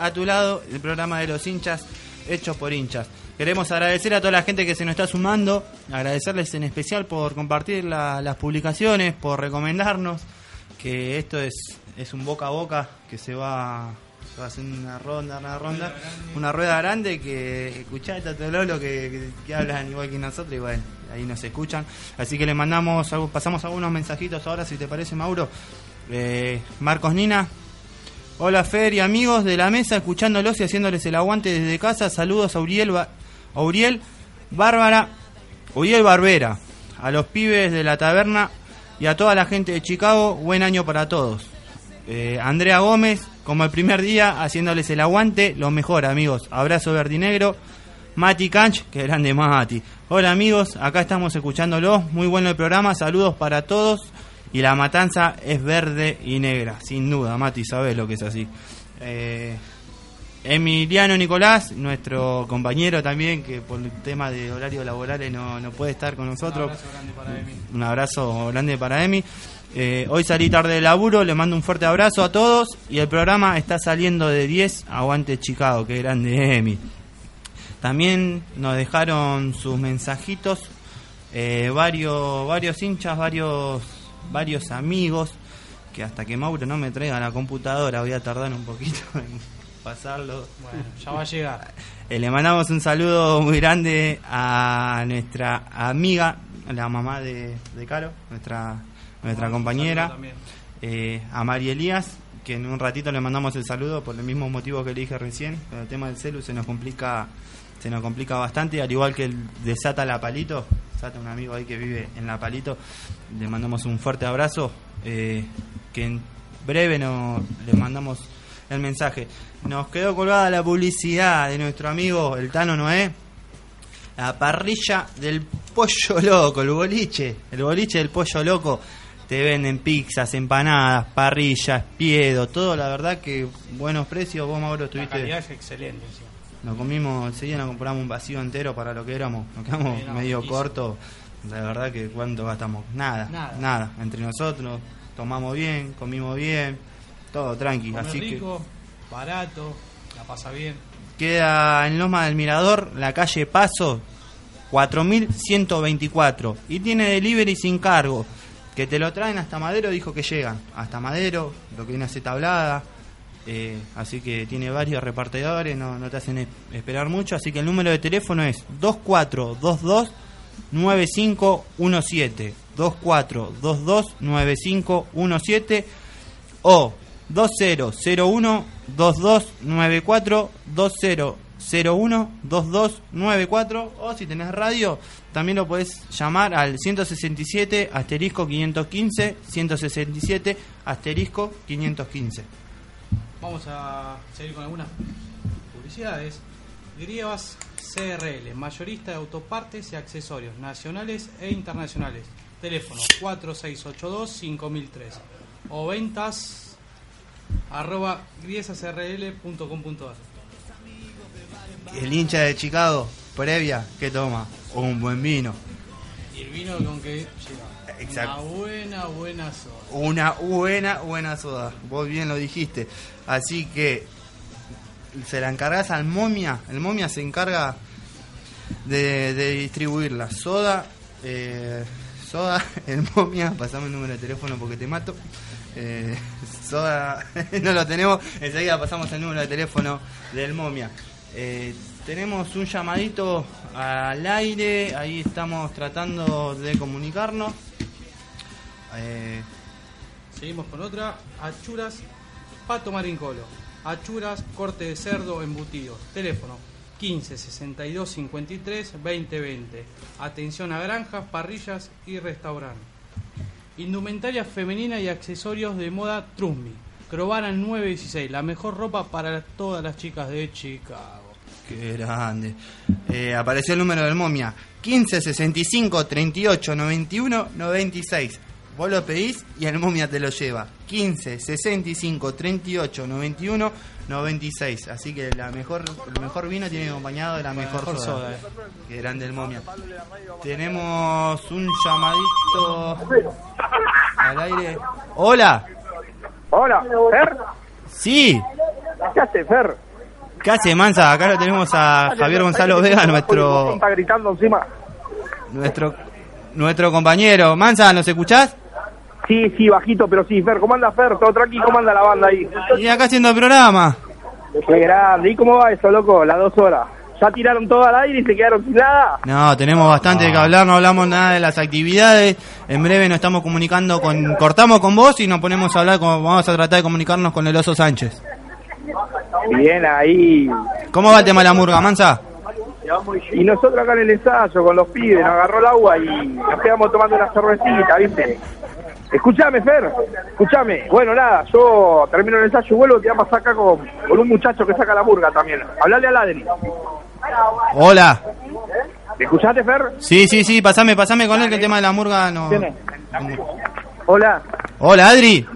a tu lado, el programa de los hinchas hechos por hinchas. Queremos agradecer a toda la gente que se nos está sumando, agradecerles en especial por compartir la- las publicaciones, por recomendarnos, que esto es, es un boca a boca que se va, va a hacer una ronda, una ronda, una rueda grande que escuchá esta Lolo que, que, hablan igual que nosotros y bueno, ahí nos escuchan. Así que le mandamos, pasamos algunos mensajitos ahora si te parece Mauro. Eh, Marcos Nina, Hola Fer y amigos de la mesa, escuchándolos y haciéndoles el aguante desde casa. Saludos a Uriel, Uriel Bárbara, Uriel Barbera, a los pibes de la taberna y a toda la gente de Chicago. Buen año para todos. Eh, Andrea Gómez, como el primer día, haciéndoles el aguante. Lo mejor, amigos. Abrazo verdinegro. Mati Canch, que grande Mati. Hola amigos, acá estamos escuchándolos. Muy bueno el programa. Saludos para todos. Y la matanza es verde y negra, sin duda, Mati, sabes lo que es así. Eh, Emiliano Nicolás, nuestro compañero también, que por el tema de horarios laborales no, no puede estar con nosotros. Un abrazo grande para Emi. Eh, hoy salí tarde de laburo, le mando un fuerte abrazo a todos y el programa está saliendo de 10, aguante Chicago, qué grande Emi. También nos dejaron sus mensajitos eh, varios varios hinchas, varios varios amigos que hasta que Mauro no me traiga la computadora voy a tardar un poquito <laughs> en pasarlo. Bueno, ya va a llegar. Eh, le mandamos un saludo muy grande a nuestra amiga, la mamá de, de Caro, nuestra nuestra compañera, eh, a María Elías, que en un ratito le mandamos el saludo por el mismo motivo que le dije recién. El tema del celu se nos complica se nos complica bastante, al igual que el de Sata La Palito, Sata un amigo ahí que vive en La Palito, le mandamos un fuerte abrazo, eh, que en breve no, le mandamos el mensaje. Nos quedó colgada la publicidad de nuestro amigo el Tano Noé, la parrilla del pollo <laughs> loco, el boliche, el boliche del pollo loco. Te venden pizzas, empanadas, parrillas, piedo, todo, la verdad que buenos precios. Vos, Mauro, La estuviste. calidad es excelente. encima. Nos comimos, enseguida nos compramos un vacío entero para lo que éramos. Nos quedamos no, medio cortos. La verdad que cuánto gastamos. Nada, Nada. nada. Entre nosotros tomamos bien, comimos bien, todo tranqui. Comer Así rico. barato, la pasa bien. Queda en Loma del Mirador, la calle Paso, 4124. Y tiene delivery sin cargo. Que te lo traen hasta Madero, dijo que llegan. Hasta Madero, lo que viene a ser tablada. Eh, así que tiene varios repartidores, no, te hacen esperar mucho. Así que el número de teléfono es 2422 9517. 2422 9517 o 2001 2294 2001 2294 o si tenés radio también lo podés llamar al 167 asterisco 515 167 asterisco 515 Vamos a seguir con algunas publicidades. Grievas CRL, mayorista de autopartes y accesorios nacionales e internacionales. Teléfono 4682-5003 o ventas arroba griesasrl.com.ar. el hincha de Chicago previa que toma un buen vino Y el vino con que lleva Exacto. una buena, buena soda. una buena buena soda. Vos bien lo dijiste. Así que se la encargas al momia el momia se encarga de, de distribuirla soda. Eh, soda <laughs> el momia pasame el número de teléfono porque te mato. Eh, soda <laughs> no lo tenemos. Enseguida pasamos el número de teléfono del momia. Eh, tenemos un llamadito al aire. Ahí estamos tratando de comunicarnos Eh, Seguimos con otra. Achuras Pato Marincolo. Achuras, corte de cerdo, embutidos. Teléfono 15 62 53 20 20. Atención a granjas, parrillas y restaurante. Indumentaria femenina y accesorios de moda Trusmi. Crovara 916. La mejor ropa para todas las chicas de Chicago. Qué grande. Eh, apareció el número del momia. 15 65 38 91 96. Vos lo pedís y el momia te lo lleva. 15 65 38 91 96. Así que la mejor, el mejor vino tiene acompañado de la mejor, mejor soda. soda, eh. Qué grande el momia. Tenemos un llamadito al aire. Hola. Hola, Fer. Sí. ¿Qué hace, Fer? ¿Qué hace Mansa? Acá lo tenemos a Javier Gonzalo Vega, nuestro Está gritando encima. nuestro nuestro compañero. Mansa, ¿nos escuchás? Sí, sí, bajito, pero sí, Fer. ¿Cómo anda, Fer? ¿Todo tranquilo? ¿Cómo anda la banda ahí? Y acá haciendo el programa. Qué grande. ¿Y cómo va eso, loco? Las dos horas. ¿Ya tiraron todo al aire y se quedaron sin nada? No, tenemos bastante de que hablar, no hablamos nada de las actividades. En breve nos estamos comunicando con... Cortamos con vos y nos ponemos a hablar, con, vamos a tratar de comunicarnos con el Oso Sánchez. Bien, ahí. ¿Cómo va el tema de la murga, Mansa? Y nosotros acá en el ensayo con los pibes, nos agarró el agua y nos quedamos tomando una cervecita, ¿viste? Escuchame, Fer, escuchame. Bueno, nada, yo termino el ensayo y vuelvo, te vamos acá con, con un muchacho que saca la murga también. Hablale a Adri. Hola. ¿Me escuchaste, Fer? Sí, sí, sí, pasame, pasame con él que el tema de la murga no... Hola. Hola, Adri.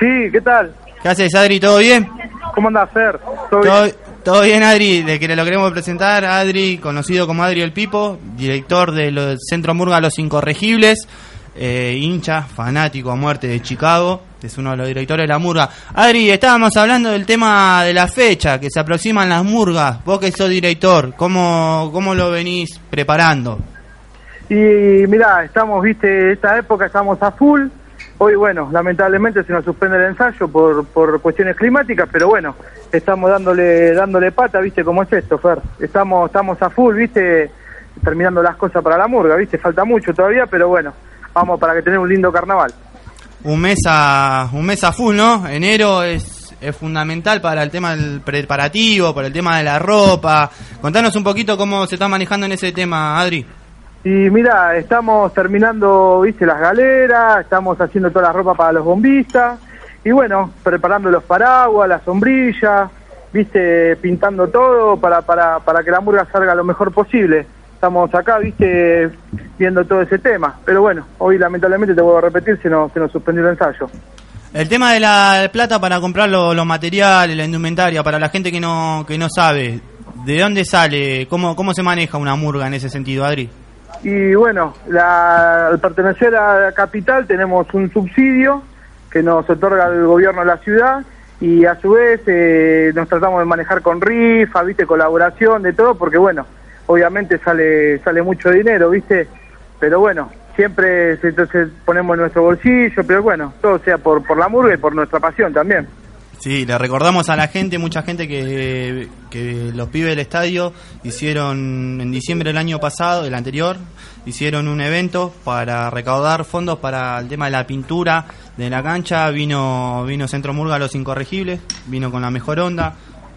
Sí, ¿qué tal? ¿Qué haces, Adri? ¿Todo bien? ¿Cómo andás, Fer? ¿Todo Todo, bien? todo bien, Adri. De que lo queremos presentar, Adri, conocido como Adri el Pipo, director del Centro Murga Los Incorregibles, eh, hincha, fanático a muerte de Chicago, es uno de los directores de la Murga. Adri, estábamos hablando del tema de la fecha, que se aproximan las Murgas. Vos que sos director, ¿cómo, cómo lo venís preparando? Y mirá, estamos, viste, esta época estamos a full. Hoy, bueno, lamentablemente se nos suspende el ensayo por, por cuestiones climáticas, pero bueno, estamos dándole dándole pata, viste, cómo es esto, Fer. Estamos estamos a full, viste, terminando las cosas para la murga, viste, falta mucho todavía, pero bueno, vamos para que tener un lindo carnaval. Un mes a, un mes a full, ¿no? Enero es, es fundamental para el tema del preparativo, para el tema de la ropa. Contanos un poquito cómo se está manejando en ese tema, Adri. Y mira, estamos terminando, viste, las galeras, estamos haciendo toda la ropa para los bombistas, y bueno, preparando los paraguas, las sombrillas, viste, pintando todo para, para, para que la murga salga lo mejor posible. Estamos acá, viste, viendo todo ese tema. Pero bueno, hoy lamentablemente te vuelvo a repetir, se nos, se nos suspendió el ensayo. El tema de la plata para comprar lo- los materiales, la indumentaria, para la gente que no, que no sabe, ¿de dónde sale? ¿Cómo, ¿Cómo se maneja una murga en ese sentido, Adri? Y bueno, la, al pertenecer a la capital tenemos un subsidio que nos otorga el gobierno de la ciudad y a su vez eh, nos tratamos de manejar con rifa, viste, colaboración, de todo, porque bueno, obviamente sale sale mucho dinero, viste, pero bueno, siempre entonces ponemos nuestro bolsillo, pero bueno, todo sea por, por la murga y por nuestra pasión también. Sí, le recordamos a la gente, mucha gente que, que los pibes del estadio hicieron en diciembre del año pasado, el anterior, hicieron un evento para recaudar fondos para el tema de la pintura de la cancha. Vino vino Centro Murga Los Incorregibles, vino con la mejor onda,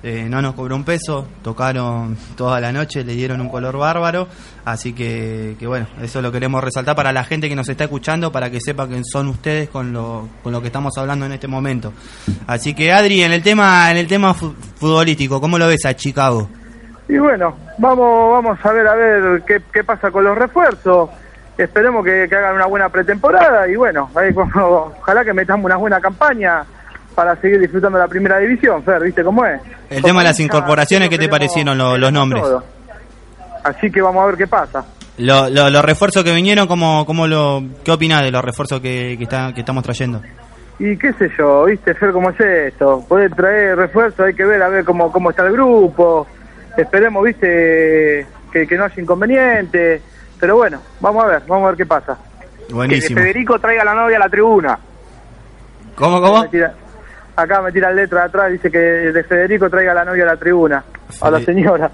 eh, no nos cobró un peso, tocaron toda la noche, le dieron un color bárbaro, así que, que bueno, eso lo queremos resaltar para la gente que nos está escuchando, para que sepa que son ustedes con lo, con lo que estamos hablando en este momento. Así que Adri, en el tema, en el tema fu- futbolístico, ¿cómo lo ves a Chicago? Y bueno, vamos vamos a ver a ver qué, qué pasa con los refuerzos. Esperemos que, hagan una buena pretemporada y bueno, ahí <laughs> ojalá que metamos una buena campaña para seguir disfrutando la primera división, Fer, ¿viste cómo es? El tema de las incorporaciones, ¿qué te parecieron lo- los nombres? todo. Así que vamos a ver qué pasa. Lo- lo- los refuerzos que vinieron, ¿cómo, cómo lo, ¿qué opinás de los refuerzos que, que, está- que estamos trayendo? Y qué sé yo, ¿viste, Fer, cómo es esto? Poder traer refuerzos, hay que ver a ver cómo, cómo está el grupo. Esperemos, ¿viste? Que, que no haya inconveniente. Pero bueno, vamos a ver, vamos a ver qué pasa. Buenísimo. Que Federico traiga a la novia a la tribuna. ¿Cómo, cómo? Acá me tira la letra de atrás, dice que de Federico traiga a la novia a la tribuna. A la señora.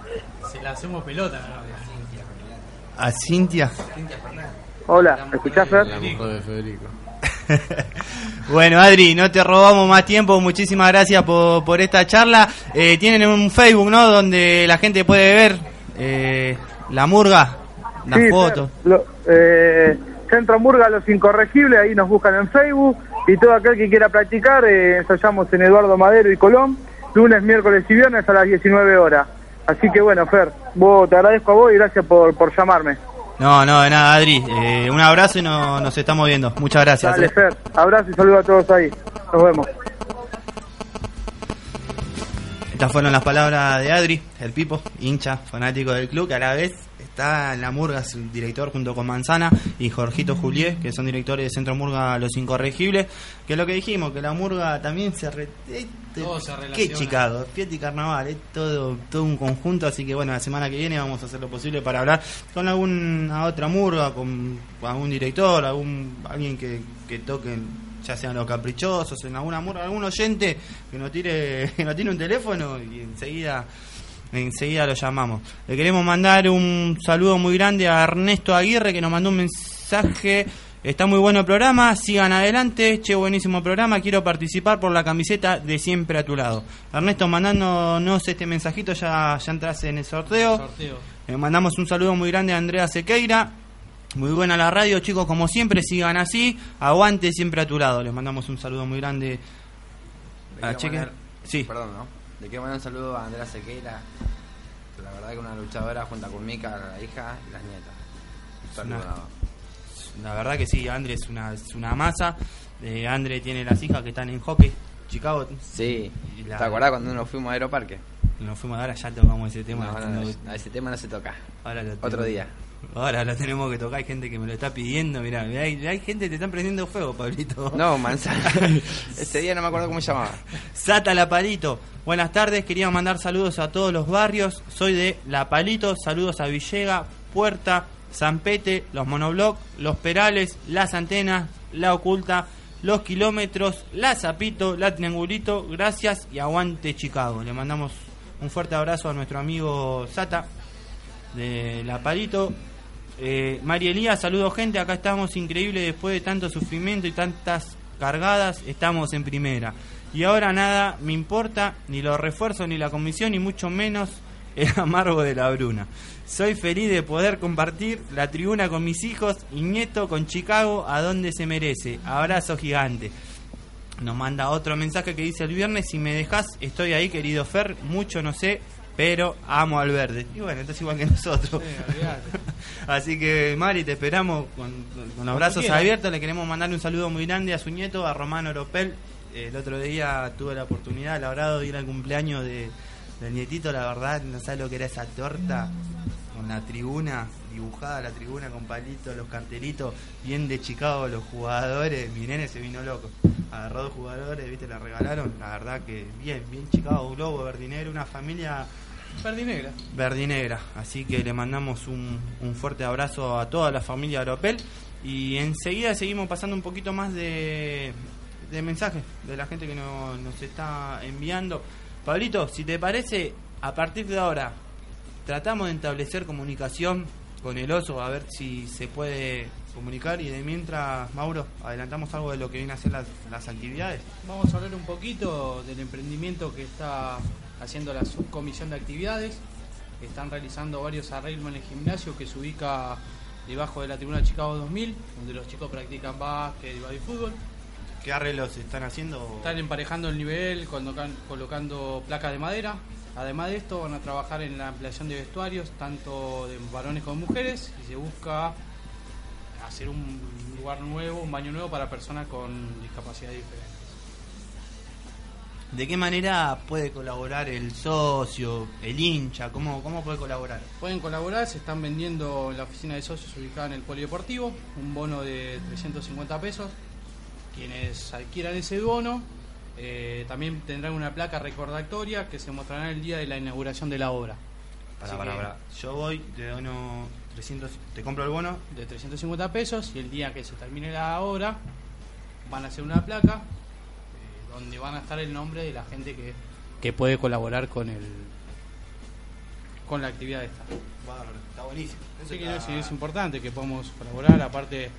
Si la hacemos pelota, ¿no? A Cintia. Hola, ¿me escuchás, Fer? La mujer de Federico. <laughs> Bueno, Adri, no te robamos más tiempo. Muchísimas gracias por, por esta charla. Eh, tienen un Facebook, ¿no? Donde la gente puede ver eh, la murga, las Sí, fotos. Fer, lo- eh, Centro Murga Los Incorregibles, ahí nos buscan en Facebook. Y todo aquel que quiera practicar, eh, ensayamos en Eduardo Madero y Colón, lunes, miércoles y viernes a las 19 horas. Así que bueno, Fer, vos, te agradezco a vos y gracias por, por llamarme. No, no, de nada, Adri. Eh, un abrazo y no- nos estamos viendo. Muchas gracias. Dale, eh. Fer, abrazo y saludo a todos ahí. Nos vemos. Estas fueron las palabras de Adri, el Pipo, hincha, fanático del club, que a la vez está en la Murga, es el director junto con Manzana y Jorgito Julié, que son directores de Centro Murga Los Incorregibles, que es lo que dijimos, que la Murga también se... Re... eh, Todo se ¿Qué relaciona. Chicago? Fiesta y Carnaval, es todo, todo un conjunto, así que bueno, la semana que viene vamos a hacer lo posible para hablar con alguna otra Murga, con algún director, algún alguien que, que toque ya sean los caprichosos, en alguna murga, algún oyente que nos tire, <laughs> que nos tire un teléfono y enseguida enseguida lo llamamos. Le queremos mandar un saludo muy grande a Ernesto Aguirre que nos mandó un mensaje. Está muy bueno el programa, sigan adelante, che, buenísimo programa, quiero participar por la camiseta de siempre a tu lado. Ernesto, mandándonos este mensajito, ya, ya entras en el sorteo. Sorteo. Le mandamos un saludo muy grande a Andrea Sequeira. Muy buena la radio, chicos, como siempre, sigan así. Aguante siempre a tu lado. Les mandamos un saludo muy grande Le a Cheque. Sí. Perdón, ¿no? Le quiero mandar un saludo a Andrea Sequeira. La verdad que una luchadora junto con Mica, la hija y las nietas. Una-. La verdad que sí, Andre es una, es una masa. Eh, Andre tiene las hijas que están en hockey. Chicago. Sí. La- ¿Te acordás cuando nos fuimos a Aeroparque? Nos fuimos ahora, ya tocamos ese tema. No, no, No, ese tema no se toca. ahora lo Otro día. Ahora lo tenemos que tocar. Hay gente que me lo está pidiendo. Mirá, mirá, hay, hay gente que te están prendiendo fuego, Pablito. No, manzana. <laughs> Ese día no me acuerdo cómo se llamaba. Sata La Palito. Buenas tardes, quería mandar saludos a todos los barrios. Soy de La Palito, saludos a Villega, Puerta, San Pete, Los Monobloc, Los Perales, Las Antenas, La Oculta, Los Kilómetros, La Zapito, La Triangulito. Gracias y aguante Chicago. Le mandamos un fuerte abrazo a nuestro amigo Sata de La Palito. Eh, María Elías, saludos gente, acá estamos increíble después de tanto sufrimiento y tantas cargadas, estamos en primera. Y ahora nada me importa, ni los refuerzos, ni la comisión, ni mucho menos el <laughs> amargo de la bruna. Soy feliz de poder compartir la tribuna con mis hijos y nieto con Chicago a donde se merece. Abrazo gigante. Nos manda otro mensaje que dice el viernes, si me dejas, estoy ahí querido Fer, mucho no sé, pero amo al verde. Y bueno, entonces igual que nosotros. <laughs> Así que Mari, te esperamos con, con los brazos abiertos. Le queremos mandarle un saludo muy grande a su nieto, a Romano Oropel. El otro día tuve la oportunidad, labrado, de ir al cumpleaños de, del nietito. La verdad, no sabe lo que era esa torta con la tribuna. Dibujada la tribuna con palitos, los cartelitos, bien de Chicago los jugadores. Mi nene se vino loco. Agarró dos jugadores, viste, la regalaron. La verdad que bien, bien Chicago Globo, Verdinero, una familia Verdinegra. verdinegra. Así que le mandamos un, un fuerte abrazo a toda la familia Aeropel. Y enseguida seguimos pasando un poquito más de, de mensajes de la gente que no- nos está enviando. Pablito, si te parece, a partir de ahora tratamos de establecer comunicación con el oso, a ver si se puede comunicar. Y de mientras, Mauro, adelantamos algo de lo que vienen a ser las, las actividades. Vamos a hablar un poquito del emprendimiento que está haciendo la subcomisión de actividades. Están realizando varios arreglos en el gimnasio que se ubica debajo de la tribuna Chicago 2000, donde los chicos practican básquet y fútbol. ¿Qué arreglos están haciendo? Están emparejando el nivel, colocan- colocando placas de madera. Además de esto, van a trabajar en la ampliación de vestuarios, tanto de varones como mujeres, y se busca hacer un lugar nuevo, un baño nuevo para personas con discapacidad diferente. ¿De qué manera puede colaborar el socio, el hincha? ¿Cómo, cómo puede colaborar? Pueden colaborar, se están vendiendo en la oficina de socios ubicada en el polideportivo, un bono de 350 pesos. Quienes adquieran ese bono eh, también tendrán una placa recordatoria que se mostrará el día de la inauguración de la obra. Para, para, para. Yo voy, te dono 300, te compro el bono. de 350 pesos y el día que se termine la obra van a hacer una placa eh, donde van a estar el nombre de la gente que, que puede colaborar con el con la actividad esta. Está buenísimo. Así que es importante que podamos colaborar, aparte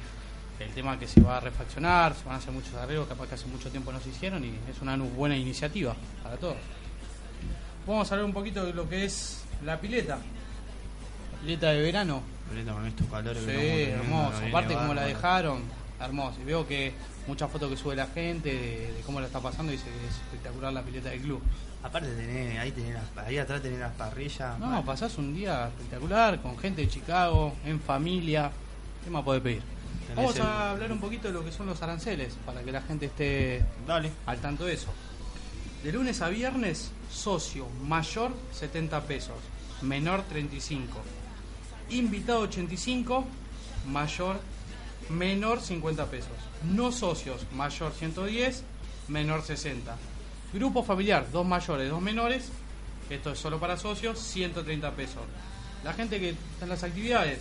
el tema que se va a refaccionar, se van a hacer muchos arreglos, capaz que hace mucho tiempo no se hicieron y es una buena iniciativa para todos. Vamos a hablar un poquito de lo que es la pileta. La pileta de verano. Pileta con estos calores Sí, que hermoso. Aparte como la dejaron, hermoso. Y veo que muchas fotos que sube la gente de, de cómo la está pasando y es espectacular la pileta del club. Aparte tenés, ahí, tenés las- ahí atrás tenés las parrillas. No, Bueno, pasás un día espectacular con gente de Chicago, en familia. ¿Qué más podés pedir? Vamos el- a hablar un poquito de lo que son los aranceles, para que la gente esté Dale. al tanto de eso. De lunes a viernes, socio mayor 70 pesos, menor 35. Invitado 85, mayor, menor 50 pesos. No socios, mayor 110, menor 60. Grupo familiar, dos mayores, dos menores. Esto es solo para socios, 130 pesos. La gente que está en las actividades,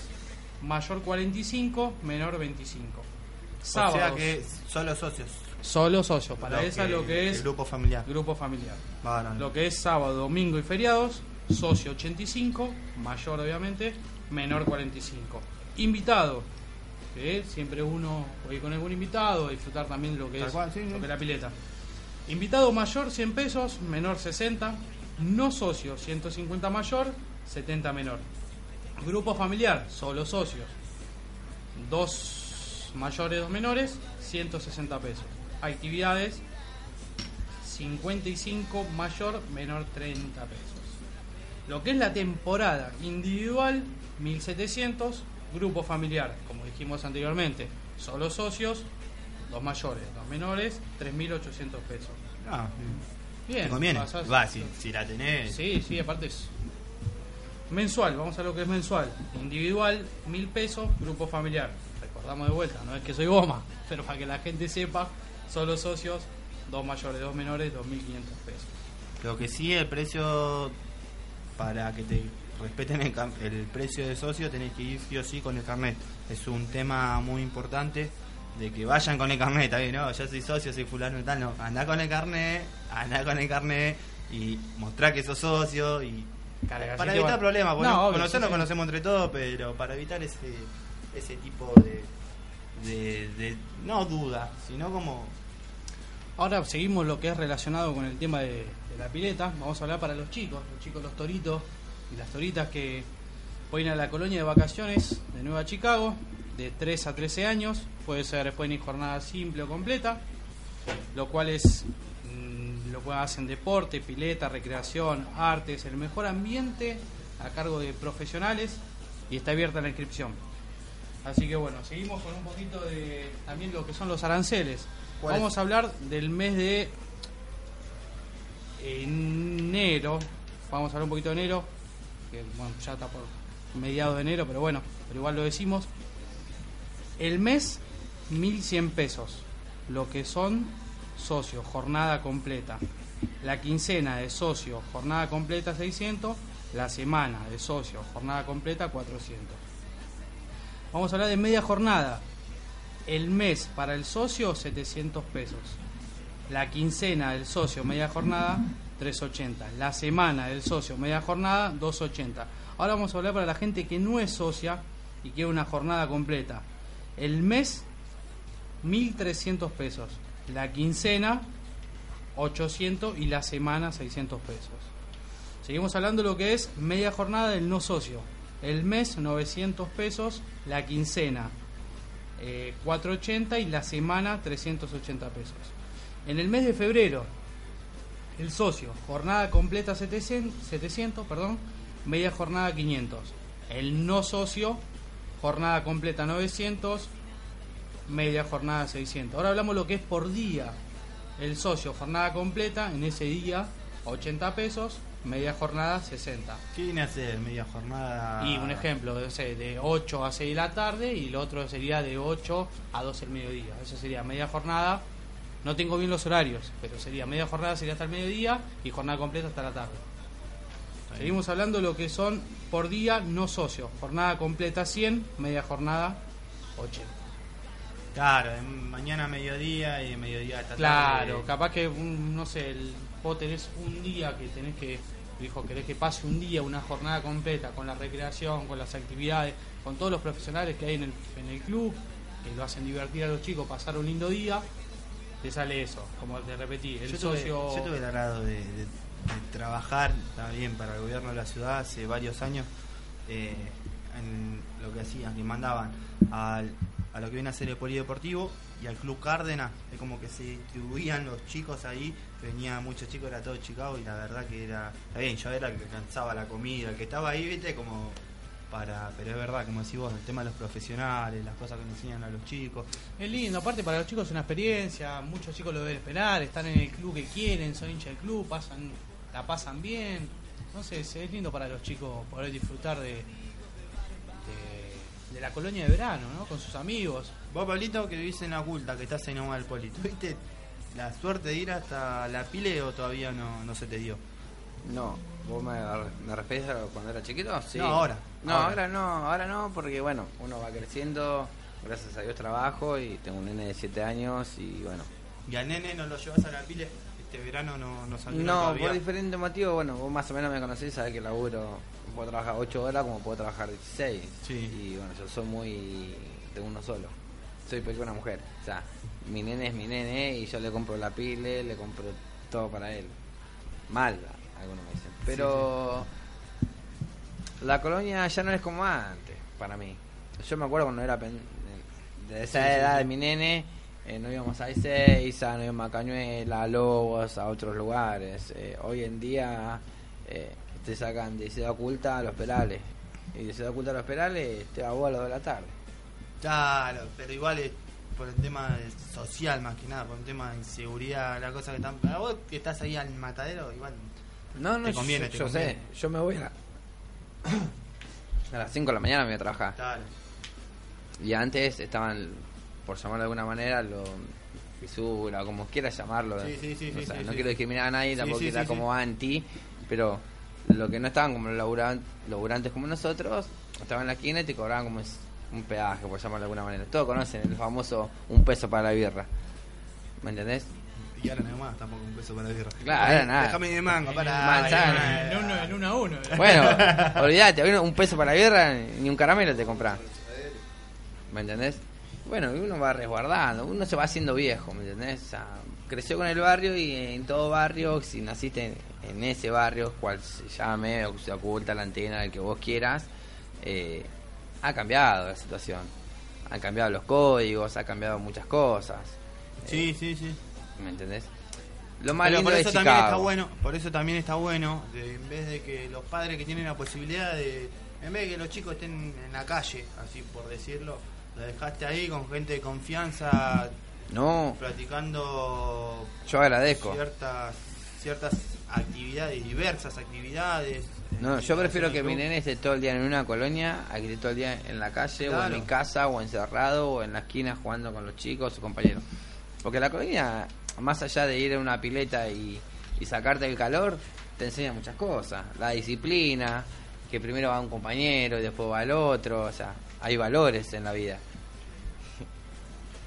mayor 45, menor 25. O Sábados, sea que solo socios. solo socios. Para Lo esa que- lo que es el grupo familiar. grupo familiar. Bárbaro. Lo que es sábado, domingo y feriados, socio 85, mayor obviamente, menor 45. Invitado, que siempre uno puede ir con algún invitado, disfrutar también lo que Tal es, cual, sí, lo sí. que es la pileta. Invitado mayor 100 pesos, menor 60. No socio 150 mayor, 70 menor. Grupo familiar, solo socios. Dos mayores, dos menores, 160 pesos. Actividades, 55 mayor, menor 30 pesos. Lo que es la temporada individual, 1700. Grupo familiar, como dijimos anteriormente, solo socios, dos mayores, dos menores, 3800 pesos. Ah, Bien, te conviene. pasás- Va, si, si la tenés. Sí, sí, aparte es mensual, vamos a lo que es mensual. Individual, mil pesos, grupo familiar. Recordamos de vuelta, no es que soy goma, <laughs> pero para que la gente sepa, solo socios, dos mayores, dos menores, 2.500 pesos. Lo que sí, el precio, para que te respeten el, precio de socio, tenés que ir sí o sí con el carnet. Es un tema muy importante de que vayan con el carnet, bien, no, yo soy socio, soy fulano y tal, no, anda con el carnet, anda con el carnet y mostrá que sos socio y Carga, para evitar bueno. problemas, porque No, obvio, sí, nos sí. conocemos entre todos, pero para evitar ese ese tipo de, de, de- no duda, sino como Ahora seguimos lo que es relacionado con el tema de, de la pileta. Vamos a hablar para los chicos, los chicos, los toritos y las toritas que pueden ir a la colonia de vacaciones de Nueva Chicago, de 3 a 13 años. Puede ser, pueden ir jornada simple o completa, lo cual es lo cual hacen deporte, pileta, recreación, artes, el mejor ambiente a cargo de profesionales y está abierta la inscripción. Así que bueno, seguimos con un poquito de también lo que son los aranceles. ¿Cuál Vamos a hablar del mes de enero. Vamos a hablar un poquito de enero, que bueno, ya está por mediados de enero, pero bueno, pero igual lo decimos. El mes, 1.100 pesos, lo que son socios, jornada completa. La quincena de socio, jornada completa 600, la semana de socio, jornada completa 400. Vamos a hablar de media jornada. El mes para el socio 700 pesos. La quincena del socio media jornada 380. La semana del socio media jornada 280. Ahora vamos a hablar para la gente que no es socia y quiere una jornada completa. El mes 1300 pesos. La quincena 800 y la semana 600 pesos. Seguimos hablando de lo que es media jornada del no socio. El mes 900 pesos, la quincena eh, 480 y la semana 380 pesos. En el mes de febrero, el socio, jornada completa 700, 700 perdón, media jornada 500. El no socio, jornada completa 900, media jornada 600. Ahora hablamos lo que es por día. El socio, jornada completa, en ese día 80 pesos, media jornada 60. ¿Qué viene a media jornada? Y un ejemplo, no sé, de 8 a 6 de la tarde y lo otro sería de 8 a 12 del mediodía. Eso sería media jornada. No tengo bien los horarios, pero sería media jornada sería hasta el mediodía y jornada completa hasta la tarde. Seguimos hablando de lo que son por día no socios. Jornada completa 100, media jornada 80. Claro, de mañana a mediodía y de mediodía hasta Claro, tarde. capaz que, un- no sé, el, vos tenés un día que tenés que, dijo, querés que pase un día, una jornada completa, con la recreación, con las actividades, con todos los profesionales que hay en el, en el club, que lo hacen divertir a los chicos, pasar un lindo día, te sale eso, como te repetí, el yo, tuve, socio... yo tuve el agrado de, de- de trabajar también para el gobierno de la ciudad hace varios años eh, en lo que hacían, que mandaban al, a lo que viene a ser el polideportivo y al Club Cárdenas, es como que se distribuían los chicos ahí, venía muchos chicos, era todo Chicago y la verdad que era, está bien, yo era el que cansaba la comida, el que estaba ahí, viste, como para, pero es verdad, como decís vos, el tema de los profesionales, las cosas que le enseñan a los chicos, Es lindo, aparte para los chicos es una experiencia, muchos chicos lo deben esperar, están en el club que quieren, son hinchas del club, pasan, la pasan bien. Entonces es lindo para los chicos poder disfrutar de, de, la colonia de verano, ¿no? Con sus amigos. Vos, Pablito, que vivís en la oculta, que estás ahí nomás del Poli, ¿tuviste la suerte de ir hasta la pile o todavía no, no se te dio? No, ¿vos me, me referís a cuando era chiquito? Sí. No, ahora. No, Ahora. ahora. no, ahora no, porque bueno, uno va creciendo, gracias a Dios trabajo y tengo un nene de 7 años y bueno. ¿Y al nene no lo llevas a la pile? Este verano no, no salió No, todavía. por diferentes motivos, bueno, vos más o menos me conocés, sabés que laburo, puedo trabajar 8 horas como puedo trabajar 16. Sí. Y bueno, yo soy muy de uno solo. Soy peor que una mujer. O sea, mi nene es mi nene y yo le compro la pile, le compro todo para él. Mal, algunos me dicen. Pero la colonia ya no es como antes, para mí. Yo me acuerdo cuando era pen- de esa edad de mi nene, eh, no íbamos a Ezeiza, no íbamos a Cañuela, a Lobos, a otros lugares. Eh, hoy en día eh, te sacan de Ciudad Oculta a los Perales. Y de Ciudad Oculta a los Perales te va a las 2 de la tarde. Claro, pero igual es por el tema social más que nada, por el tema de inseguridad, la cosa que están... Para vos que estás ahí al matadero, igual... No, no, Te conviene, yo, te yo conviene. sé. Yo me voy a, la- a las 5 de la mañana me voy a trabajar. Claro. Y antes estaban, por llamarlo de alguna manera, lo fisura, como quieras llamarlo. Sí, sí, sí, O sea, no quiero discriminar a nadie, tampoco era sí, como anti, pero lo que no estaban como los laburan- laburantes como nosotros, estaban en la esquina y te cobraban como es- un peaje, por llamarlo de alguna manera. Todos conocen el famoso un peso para la birra. ¿Me entendés? Y ahora nada más, tampoco un peso para la birra. Claro, ahora nada. Déjame de mango, para... Manzana. En uno, en uno a uno. Bueno, <laughs> olvídate, un peso para la birra ni un caramelo te compras. ¿Me entendés? Bueno, y uno va resguardando, uno se va haciendo viejo, ¿me entendés? O sea, creció con el barrio y en todo barrio, si naciste en, en ese barrio, cual se llame o se oculta la antena, el que vos quieras, eh, ha cambiado la situación. Han cambiado los códigos, ha cambiado muchas cosas. Sí, sí, sí. ¿Me entendés? Lo más Pero por de eso también Chicago. está bueno, por eso también está bueno, de- en vez de que los padres que tienen la posibilidad de, en vez de que los chicos estén en la calle, así por decirlo, lo dejaste ahí con gente de confianza, No, practicando yo agradezco. ciertas ciertas actividades, diversas actividades, No, yo prefiero que mi nene esté todo el día en una colonia a que esté todo el día en la calle o en mi casa o encerrado o en la esquina jugando con los chicos o compañeros. Porque la colonia, más allá de ir a una pileta y, y sacarte el calor, te enseña muchas cosas. La disciplina, que primero va un compañero y después va el otro, o sea, hay valores en la vida.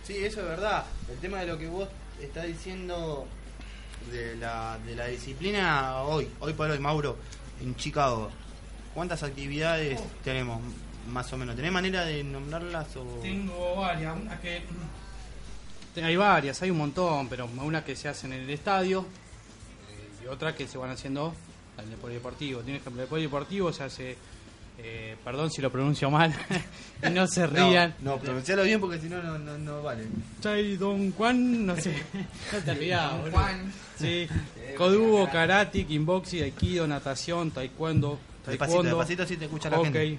Sí, eso es verdad. El tema de lo que vos estás diciendo de la, de la disciplina hoy, hoy por hoy, Mauro, en Chicago, ¿cuántas actividades tenemos más o menos? ¿Tenés manera de nombrarlas o...? Tengo varias, una que hay varias, hay un montón, pero una que se hace en el estadio eh, y otra que se van haciendo en el polideportivo. Tiene ejemplo, el polideportivo se hace, eh, perdón si lo pronuncio mal, <laughs> y no se rían. No, no, pronuncialo bien porque si no, no, no, no vale. Chai Don Juan, no sé, <laughs> no te Don. Juan. Sí, Kodubo, karate, kickboxing, aikido, natación, taekwondo, Despacito, taekwondo, despacito, así te escucha la hockey, gente.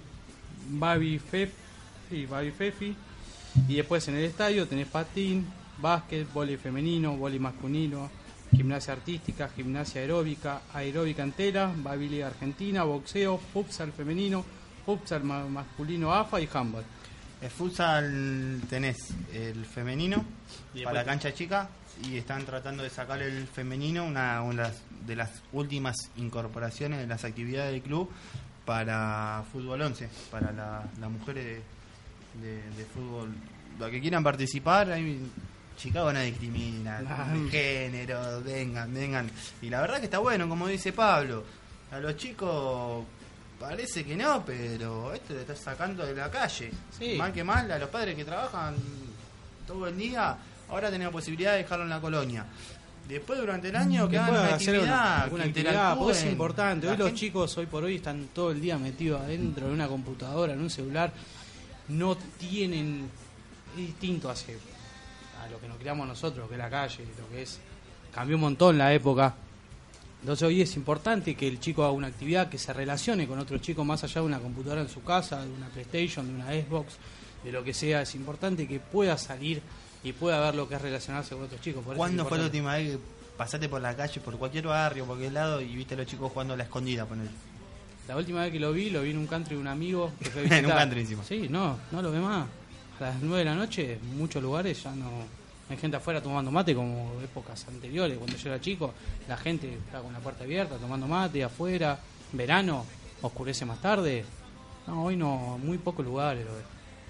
babi fef, sí, babi fefi, y después en el estadio tenés patín, básquet, vóley femenino, vóley masculino, gimnasia artística, gimnasia aeróbica, aeróbica entera, babi liga argentina, boxeo, futsal femenino, futsal ma- masculino AFA y handball. El futsal tenés el femenino Y para la cancha chica y están tratando de sacar el femenino, una, una de las- de las últimas incorporaciones de las actividades del club para fútbol 11, para la- las mujeres de, de- de fútbol. Los que quieran participar, hay, Chicago no discrimina, género, vengan, vengan. Y la verdad que está bueno, como dice Pablo, a los chicos parece que no, pero esto le está sacando de la calle. Sí. Mal que mal, a los padres que trabajan todo el día, ahora tenemos posibilidad de dejarlo en la colonia. Después durante el año que hagan una hacer actividad, alguna, que actividad, porque es importante. Hoy los chicos hoy por hoy están todo el día metidos adentro de una computadora, en un celular, no tienen es distinto hace a lo que nos criamos nosotros, que es la calle, lo que es cambió un montón la época. Entonces hoy es importante que el chico haga una actividad que se relacione con otros chicos más allá de una computadora en su casa, de una PlayStation, de una Xbox, de lo que sea. Es importante que pueda salir y pueda ver lo que es relacionarse con otros chicos. Por ¿Cuándo fue la última vez que pasaste por la calle, por cualquier barrio, por cualquier lado y viste a los chicos jugando a la escondida? Poner. La última vez que lo vi, lo vi en un country de un amigo que fue <laughs> En un country encima. Sí, no, no lo ve más. A las 9 de la noche, en muchos lugares ya no. Hay gente afuera tomando mate como épocas anteriores. Cuando yo era chico, la gente estaba con la puerta abierta tomando mate afuera. Verano, oscurece más tarde. No, hoy no, muy pocos lugares.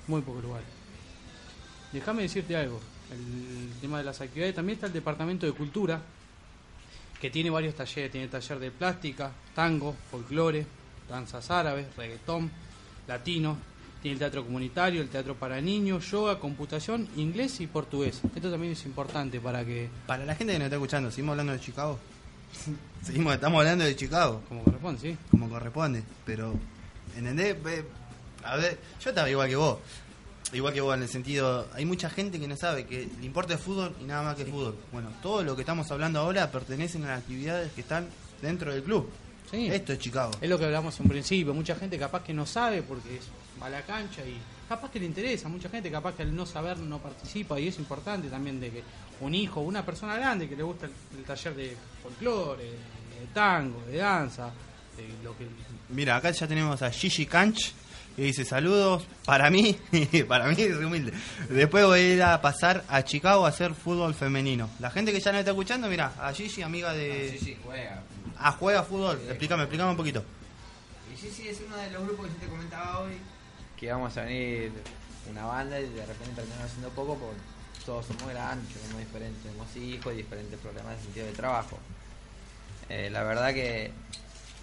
Muy pocos lugares. Déjame decirte algo. El tema de las actividades también está el departamento de cultura que tiene varios talleres, tiene taller de plástica, tango, folclore, danzas árabes, reggaetón, latino, tiene el teatro comunitario, el teatro para niños, yoga, computación, inglés y portugués. Esto también es importante para que, Para la gente que nos está escuchando, ¿seguimos hablando de Chicago? <laughs> Seguimos, estamos hablando de Chicago, como corresponde, ¿sí? como corresponde, pero, ¿entendés? A ver, yo estaba igual que vos, igual que vos en el sentido, hay mucha gente que no sabe que le importa el fútbol y nada más que el fútbol. Bueno, todo lo que estamos hablando ahora pertenecen a las actividades que están dentro del club. Sí. Esto es Chicago. Es lo que hablamos en principio, mucha gente capaz que no sabe porque es- va a la cancha y capaz que le interesa, mucha gente capaz que al no saber no participa y es importante también de que un hijo, una persona grande que le gusta el, el taller de folclore, de tango, de danza, de lo que Mira, acá ya tenemos a Gigi Canch que dice saludos para mí, <laughs> para mí es humilde. Después voy a ir a pasar a Chicago a hacer fútbol femenino. La gente que ya no está escuchando, mira, a Gigi, amiga de... Sí, sí, juega. Ah, juega fútbol. Explícame, explícame un poquito. Y sí, sí, es uno de los grupos que yo te comentaba hoy. Que vamos a venir una banda y de repente terminamos haciendo poco porque todos somos grandes, somos diferentes, tenemos hijos y diferentes problemas de sentido de trabajo. Eh, la verdad que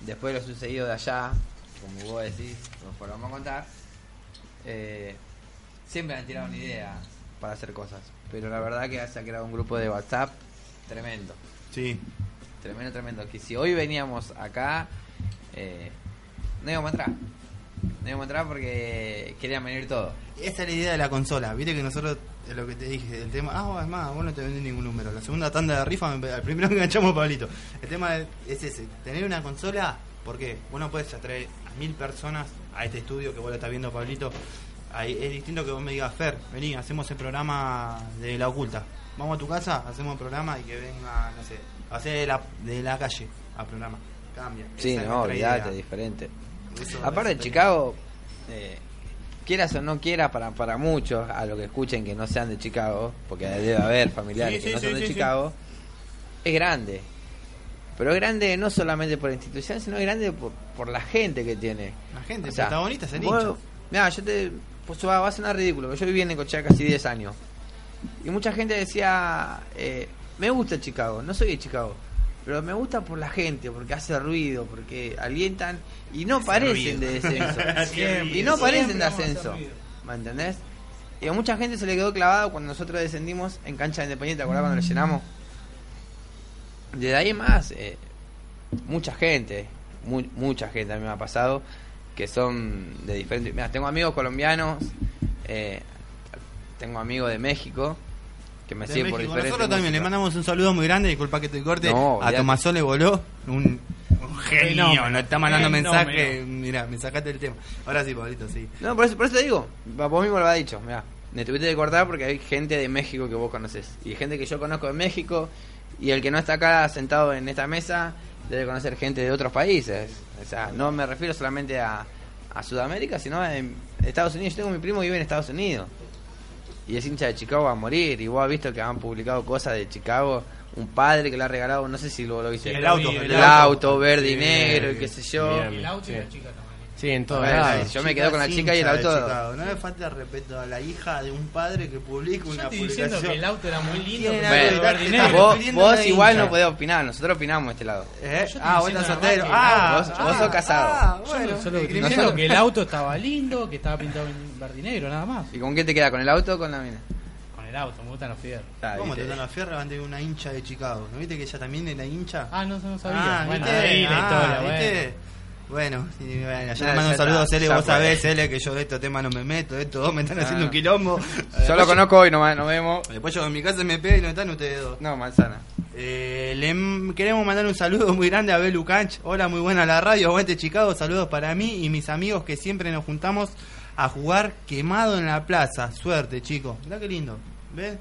después de lo sucedido de allá, como vos decís, nos vamos a contar, eh, siempre han tirado una idea para hacer cosas. Pero la verdad que se ha creado un grupo de WhatsApp tremendo. Sí. Tremendo, tremendo. Que si hoy veníamos acá, eh, no íbamos a entrar. No íbamos a entrar porque querían venir todos. Esa es la idea de la consola. Viste que nosotros, lo que te dije, el tema. Ah, es más, vos no te vendés ningún número. La segunda tanda de rifa, al primero que enganchamos, Pablito. El tema es, es ese: tener una consola, porque vos no puedes atraer a mil personas a este estudio que vos lo estás viendo, Pablito. Es distinto que vos me digas, Fer, vení, hacemos el programa de la oculta. Vamos a tu casa, hacemos el programa y que venga, no sé, hacer de la, de la calle al programa. cambia. Sí, no, idea. diferente. Eso Aparte, es Chicago, eh, quieras o no quieras, para, para muchos, a lo que escuchen que no sean de Chicago, porque debe haber familiares Sí, que sí, no son sí, de sí, Chicago, es grande. Pero es grande no solamente por la institución, sino es grande por, por la gente que tiene. La gente, O sea, protagonista es el vos- hincha. Mirá, yo te. Pues va, va a sonar ridículo, pero yo viví en Necochea casi 10 años. Y mucha gente decía: eh, Me gusta Chicago, no soy de Chicago. Pero me gusta por la gente, porque hace ruido, porque alientan y no Hace parecen ruido. de descenso. <laughs> Siempre, y no parecen de ascenso. ¿Me entendés? Y a mucha gente se le quedó clavado cuando nosotros descendimos en cancha de Independiente, ¿te acordás cuando lo llenamos? Desde ahí más, eh, mucha gente, mu- mucha gente a mí me ha pasado, que son de diferentes... Mira, tengo amigos colombianos, eh, tengo amigos de México, que me siguen por México. diferentes... Nosotros también le mandamos un saludo muy grande, disculpa que te corte. No, a. Tomasó le voló un, un genio, Fenómeno. nos está mandando Fenómeno. mensaje. Mira, me sacaste el tema. Ahora sí, Pablito, sí. No, por eso, por eso te digo, vos mismo lo has dicho, mira, me tuviste que cortar porque hay gente de México que vos conoces y gente que yo conozco de México y el que no está acá sentado en esta mesa debe conocer gente de otros países. O sea, no me refiero solamente a, a Sudamérica, sino a en Estados Unidos. Yo tengo mi primo que vive en Estados Unidos y es hincha de Chicago a morir y vos has visto que han publicado cosas de Chicago. Un padre que le ha regalado, no sé si lo, lo viste. Sí, el auto, el, el auto, auto. verde y negro y qué sé yo. bien. El auto y la chica también. Sí, en todo yo me quedo con la chica y el auto. No le falta respeto a la hija de un padre que publica Yo una estoy diciendo que el auto era muy lindo. Bueno, Vos, igual hincha. no podés opinar, nosotros opinamos de este lado. ¿Eh? Yo Ah, vos estás soltero. Ah, vos- ah, vos sos casado. Ah, Yo solo estoy diciendo que el auto estaba lindo, que estaba pintado en verde y negro, nada más. ¿Y con qué te queda? ¿Con el auto o con la mina? Con el auto, me gustan los fierros. Ah, ¿Cómo te viste. dan la fierra ante una hincha de Chicago? ¿No viste que ella también era hincha? Ah, no, no sabía. Ah, bueno, ¿viste? ahí la Ah, historia, ¿viste? Bueno, sí, bueno, yo le mando un saludo a Cele, vos sabés, Cele, que yo de estos temas no me meto, estos dos me están haciendo Ah. un quilombo. Yo lo conozco hoy, nomás, nos vemos. Después yo en mi casa me pego y no están ustedes dos. No, manzana. Eh, le queremos mandar un saludo muy grande a Belu Canch. Hola, muy buena la radio. Aguante Chicago. Saludos para mí y mis amigos que siempre nos juntamos a jugar quemado en la plaza. Suerte, chicos. Mirá qué lindo. ¿Ves?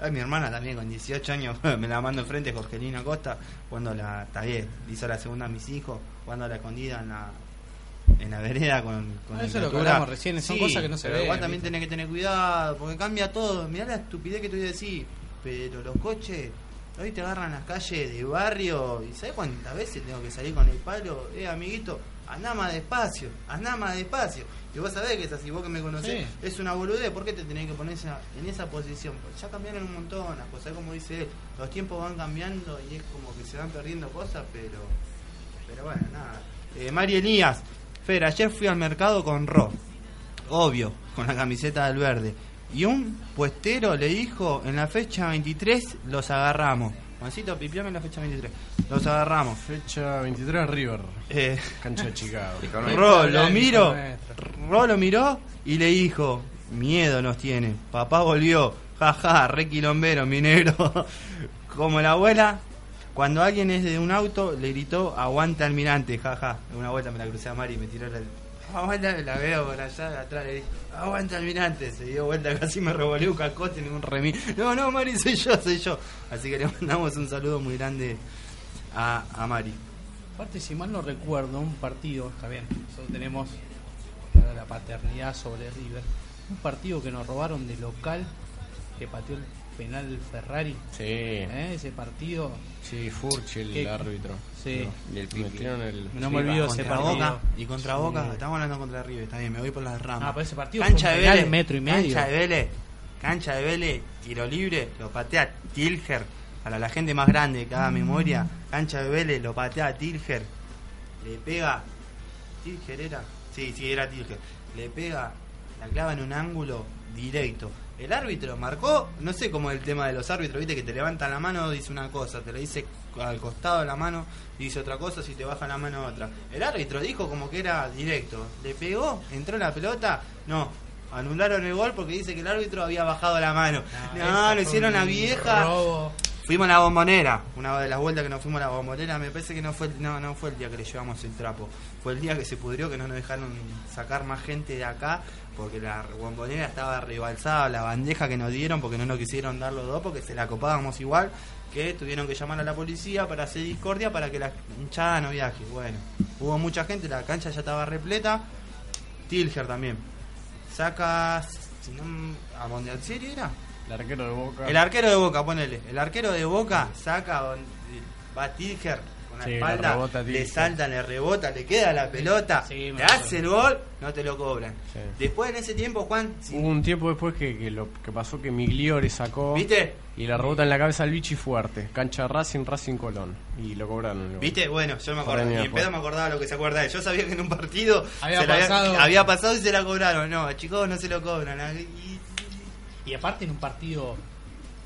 Ay, mi hermana también con 18 años <laughs> me la mando enfrente, Jorgelina Costa, cuando la está bien, hizo la segunda a mis hijos, cuando la escondida en la en la vereda con, con Ah, eso es lo que hablamos recién, son cosas que no se pero ven, Igual también tenés que tener cuidado, porque cambia todo. Mirá la estupidez que te voy a decir, pero los coches hoy te agarran las calles de barrio y ¿sabes cuántas veces tengo que salir con el palo? Eh, amiguito, andá más despacio, andá más despacio. Y vos sabés que es así, vos que me conocés, Sí. es una boludez, ¿por qué te tenés que poner esa- en esa posición? Pues ya cambiaron un montón las cosas, como dice él, los tiempos van cambiando y es como que se van perdiendo cosas, pero pero bueno, nada. Eh, Mari Elías, Fer, ayer fui al mercado con Ro, obvio, con la camiseta del verde. Y un puestero le dijo, en la fecha 23 los agarramos. Juancito, pipiame en la fecha 23. Los agarramos. Fecha 23 River, Eh, cancha de Chicago. <laughs> Ro lo nuestro. Ro lo miró y le dijo, miedo nos tiene, papá volvió, jaja, re quilombero, mi negro. <laughs> Como la abuela, cuando alguien es de un auto, le gritó, aguanta almirante, jaja. Una vuelta me la crucé a Mari y me tiró la... Aguanta, la veo por allá atrás, le dije, aguanta almirante, se dio vuelta, <laughs> casi me revolvió un cacote en un remí. No, no, Mari, soy yo, soy yo. Así que le mandamos un saludo muy grande a, a Mari. Aparte, si mal no recuerdo, un partido, está bien, nosotros tenemos la paternidad sobre River, un partido que nos robaron de local, que pateó el penal Ferrari, Sí, ¿eh? ese partido, sí, Furch, el árbitro. sí, Y el el. no me olvido ese partido. Boca y contra Sí. Boca estamos hablando contra River está bien me voy por las ramas Ah, pero ese partido cancha de Vélez metro y medio. cancha de Vélez cancha de Vélez tiro libre lo patea Tilger para la gente más grande que haga memoria cancha de Vélez lo patea Tilger le pega Tilger era sí sí era Tilger le pega la clava en un ángulo directo el árbitro marcó, no sé cómo es el tema de los árbitros, viste que te levanta la mano dice una cosa, te la dice al costado de la mano dice otra cosa, si te baja la mano otra. El árbitro dijo como que era directo, le pegó, entró la pelota, no, anularon el gol porque dice que el árbitro había bajado la mano. No, esa lo hicieron a vieja. robo. Fuimos a la bombonera, una de las vueltas que nos fuimos a la bombonera, me parece que no fue, no, no fue el día que le llevamos el trapo, fue el día que se pudrió que no nos dejaron sacar más gente de acá, porque la bombonera estaba rebalsada, la bandeja que nos dieron, porque no nos quisieron dar los dos, porque se la copábamos igual, que tuvieron que llamar a la policía para hacer discordia para que la hinchada no viaje. Bueno, hubo mucha gente, la cancha ya estaba repleta. Tilger también. Saca. Si no, ¿A Mondialcieri era? El arquero de Boca. El arquero de Boca, ponele. El arquero de Boca saca. donde Va Tilger con la Sí, le espalda, rebota a le Tilger. salta, le rebota, le queda la pelota, Sí, le acuerdo. hace el gol, no te lo cobran. Sí. Después en ese tiempo, Juan, Hubo un tiempo después que, que lo que pasó que Migliore sacó ¿viste? y le rebota en la cabeza al Vichy fuerte. Cancha Racing, Racing Colón. Y lo cobraron. ¿Viste? Bueno, yo me acordaba. ahí Ni en después. pedo me acordaba lo que se acuerda de él. Yo sabía que en un partido Había se la pasado. había pasado y se la cobraron. No, chicos, no se lo cobran. Y- Y aparte en un partido,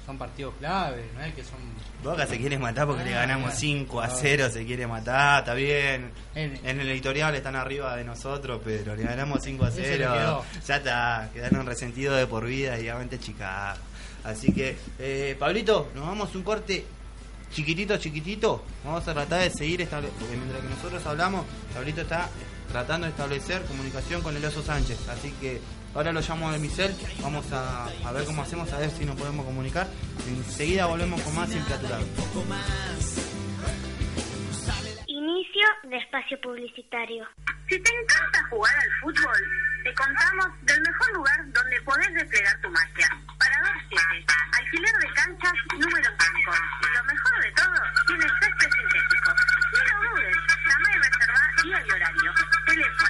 son partidos clave, no es que son... Boca se quiere matar porque le Ah, ganamos ah, 5 a ah. 0, se quiere matar, está bien. En- En el editorial están arriba de nosotros, pero le ganamos 5 a Eso le 0. quedó. Ya está, quedaron resentidos de por vida y Chicago. Así que, eh, Pablito, nos vamos a un corte chiquitito, chiquitito. Vamos a tratar de seguir, estable- porque mientras que nosotros hablamos, Pablito está tratando de establecer comunicación con el Oso Sánchez. Así que ahora lo llamo de mi cel, vamos a, a ver cómo hacemos, a ver si nos podemos comunicar. Enseguida volvemos con más siempre a tu lado. Inicio de espacio publicitario. Si te encanta jugar al fútbol, te contamos del mejor lugar donde podés desplegar tu magia. Parador 7, alquiler de canchas número 5. Y lo mejor de todo, tiene césped sintético. No lo dudes, llama y reserva día y horario. Teléfono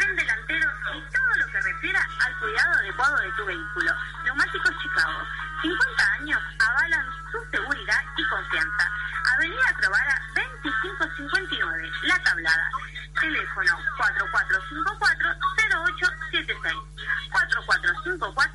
al cuidado adecuado de tu vehículo. Neumáticos Chicago, 50 años avalan su seguridad y confianza. Avenida Crovara 2559, La Tablada. Teléfono 4454-0876. 4454-0876.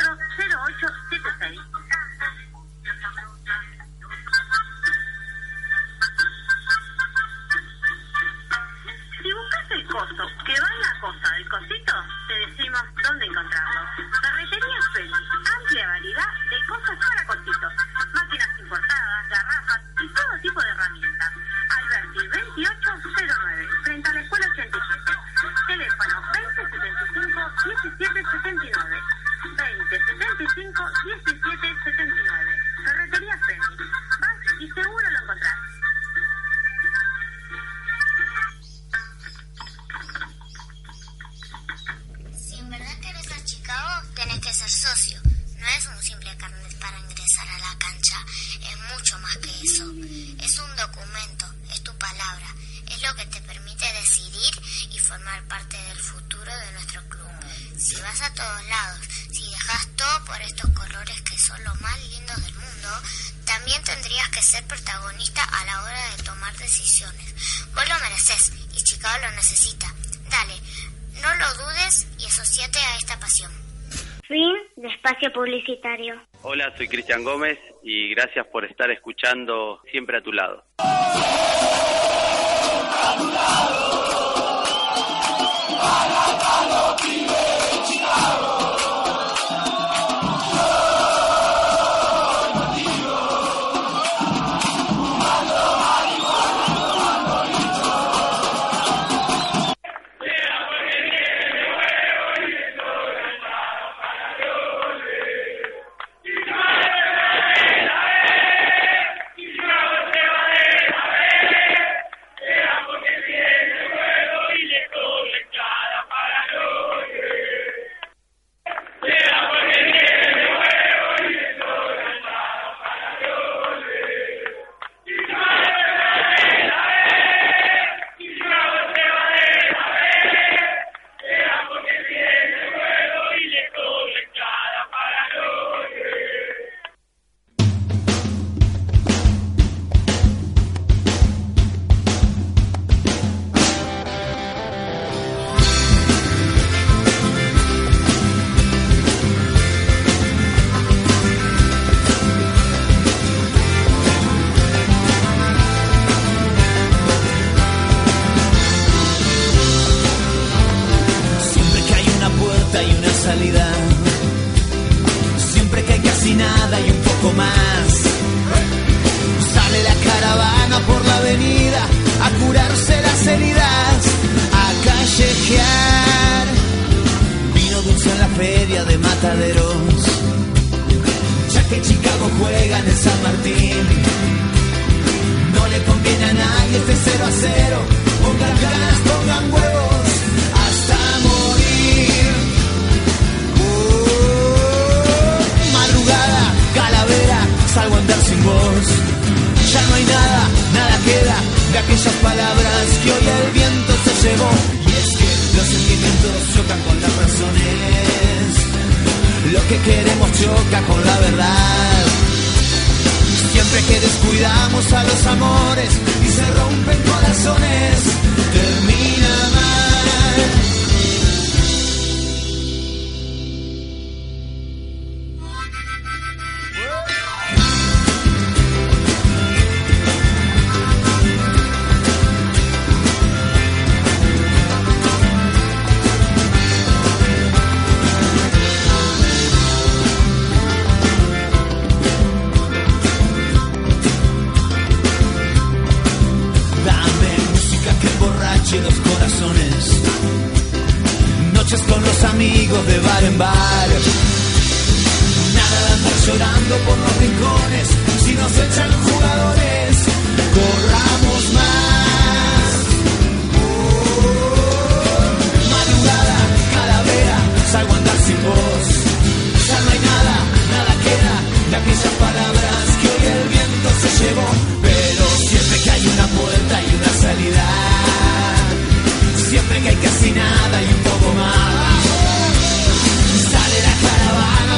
Espacio publicitario. Hola, soy Cristian Gómez y gracias por estar escuchando siempre a tu lado. Amigos de bar en bar. Nada de andar llorando por los rincones. Si nos echan jugadores, corramos más. Madrugada, calavera, salgo a andar sin voz. Ya no hay nada, nada queda de aquellas palabras que hoy el viento se llevó. Pero siempre que hay una puerta y una salida, siempre que hay casi nada y un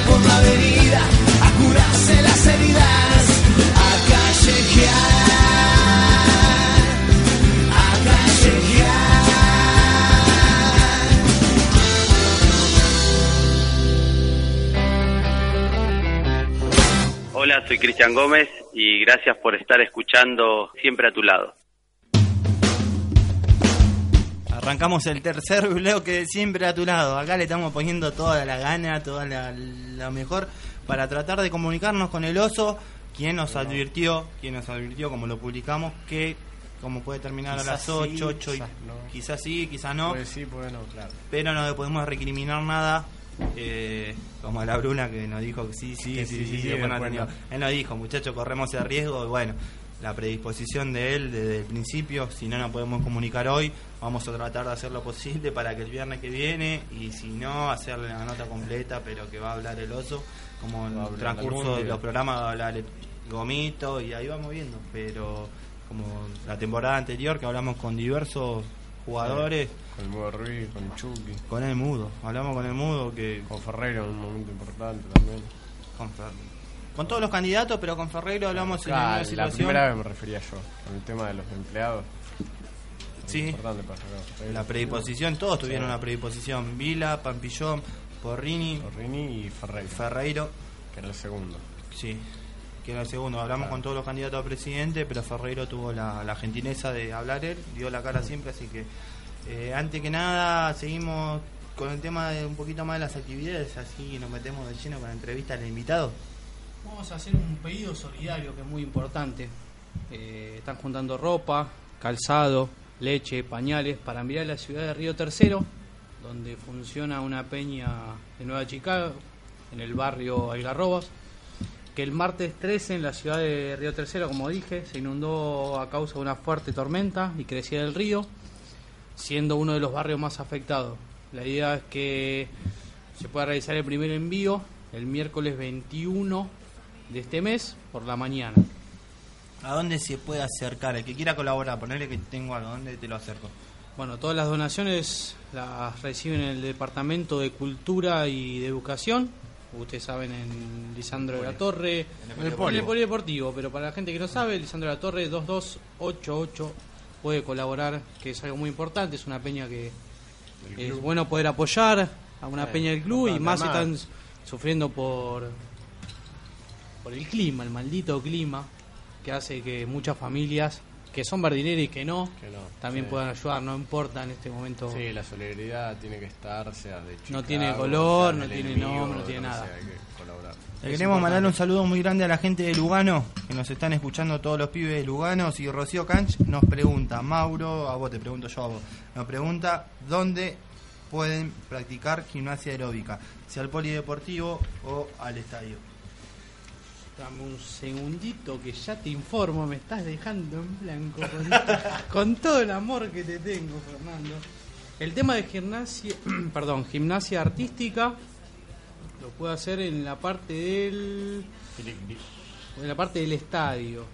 por la avenida a curarse las heridas, a callejear, a callejear. Hola, soy Cristian Gómez y gracias por estar escuchando siempre a tu lado. Arrancamos el tercer bloque siempre a tu lado. Acá le estamos poniendo toda la gana, toda la, la mejor para tratar de comunicarnos con el oso, quien nos advirtió, quien nos advirtió, como lo publicamos, que como puede terminar a Quizás las 8, sí, 8 y quizás no. quizás sí, quizás no. Puede sí, puede no, claro. pero no le podemos recriminar nada. eh, como la Bruna que nos dijo que sí, sí, Que sí, sí, sí, sí, sí, después no después atendió. no. Él nos dijo, muchachos, corremos el riesgo. Y bueno, la predisposición de él desde el principio, si no nos podemos comunicar hoy, vamos a tratar de hacer lo posible para que el viernes que viene, y si no, hacerle la nota completa, pero que va a hablar el oso, como en el transcurso de los programas va a hablar el Gomito, y ahí vamos viendo. Pero como la temporada anterior que hablamos con diversos jugadores. Con el Mudo Ruiz, con Chucky. Con el mudo, hablamos con el mudo que... Con Ferreiro en un momento importante también. Con, Fer- con todos los candidatos, pero con Ferreiro hablamos en Claro, la situación... primera vez me refería yo, con el tema de los empleados. Sí. importante para sacar a Ferreiro. La predisposición, todos tuvieron Sí. una predisposición. Vila, Pampillón, Porrini, Porrini y Ferreiro. Ferreiro, Que era el segundo. sí, que era el segundo. Hablamos Claro. con todos los candidatos a presidente, pero Ferreiro tuvo la, la gentileza de hablar él, dio la cara siempre, así que eh, antes que nada seguimos con el tema de un poquito más de las actividades, así nos metemos de lleno con la entrevista al invitado. Vamos a hacer un pedido solidario que es muy importante. Eh, están juntando ropa, calzado, leche, pañales para a la ciudad de Río Tercero, donde funciona una peña de Nueva Chicago, en el barrio Algarrobas, que el martes 13 en la ciudad de Río Tercero, como dije, se inundó a causa de una fuerte tormenta y crecía el río, siendo uno de los barrios más afectados. La idea es que se pueda realizar el primer envío el miércoles 21 de este mes por la mañana. ¿A dónde se puede acercar? El que quiera colaborar, ponerle que tengo algo, ¿dónde te lo acerco? Bueno, todas las donaciones las reciben en el Departamento de Cultura y de Educación. Ustedes saben, en Lisandro de la Torre, En el Polideportivo, pero para la gente que no sabe, Lisandro de la Torre 2288 puede colaborar, que es algo muy importante, es una peña que es bueno poder apoyar a una Eh, peña del club y más si están sufriendo por por el clima, el maldito clima que hace que muchas familias que son verdineras y que no, Que no, también sí. puedan ayudar, no importa en este momento. Sí, la solidaridad tiene que estar, sea de Chicago, tiene color, no tiene enemigo, nombre, no tiene nada. sea, hay que colaborar. Le queremos mandarle un saludo muy grande a la gente de Lugano, que nos están escuchando todos los pibes de Lugano. Y Rocío Canch nos pregunta, Mauro, a vos te pregunto yo a vos, nos pregunta dónde pueden practicar gimnasia aeróbica, sea al polideportivo o al estadio. Dame un segundito que ya te informo, me estás dejando en blanco con, <laughs> todo el amor que te tengo, Fernando. El tema de gimnasia, <clears throat> perdón, gimnasia artística lo puedo hacer en la parte del en la parte del estadio,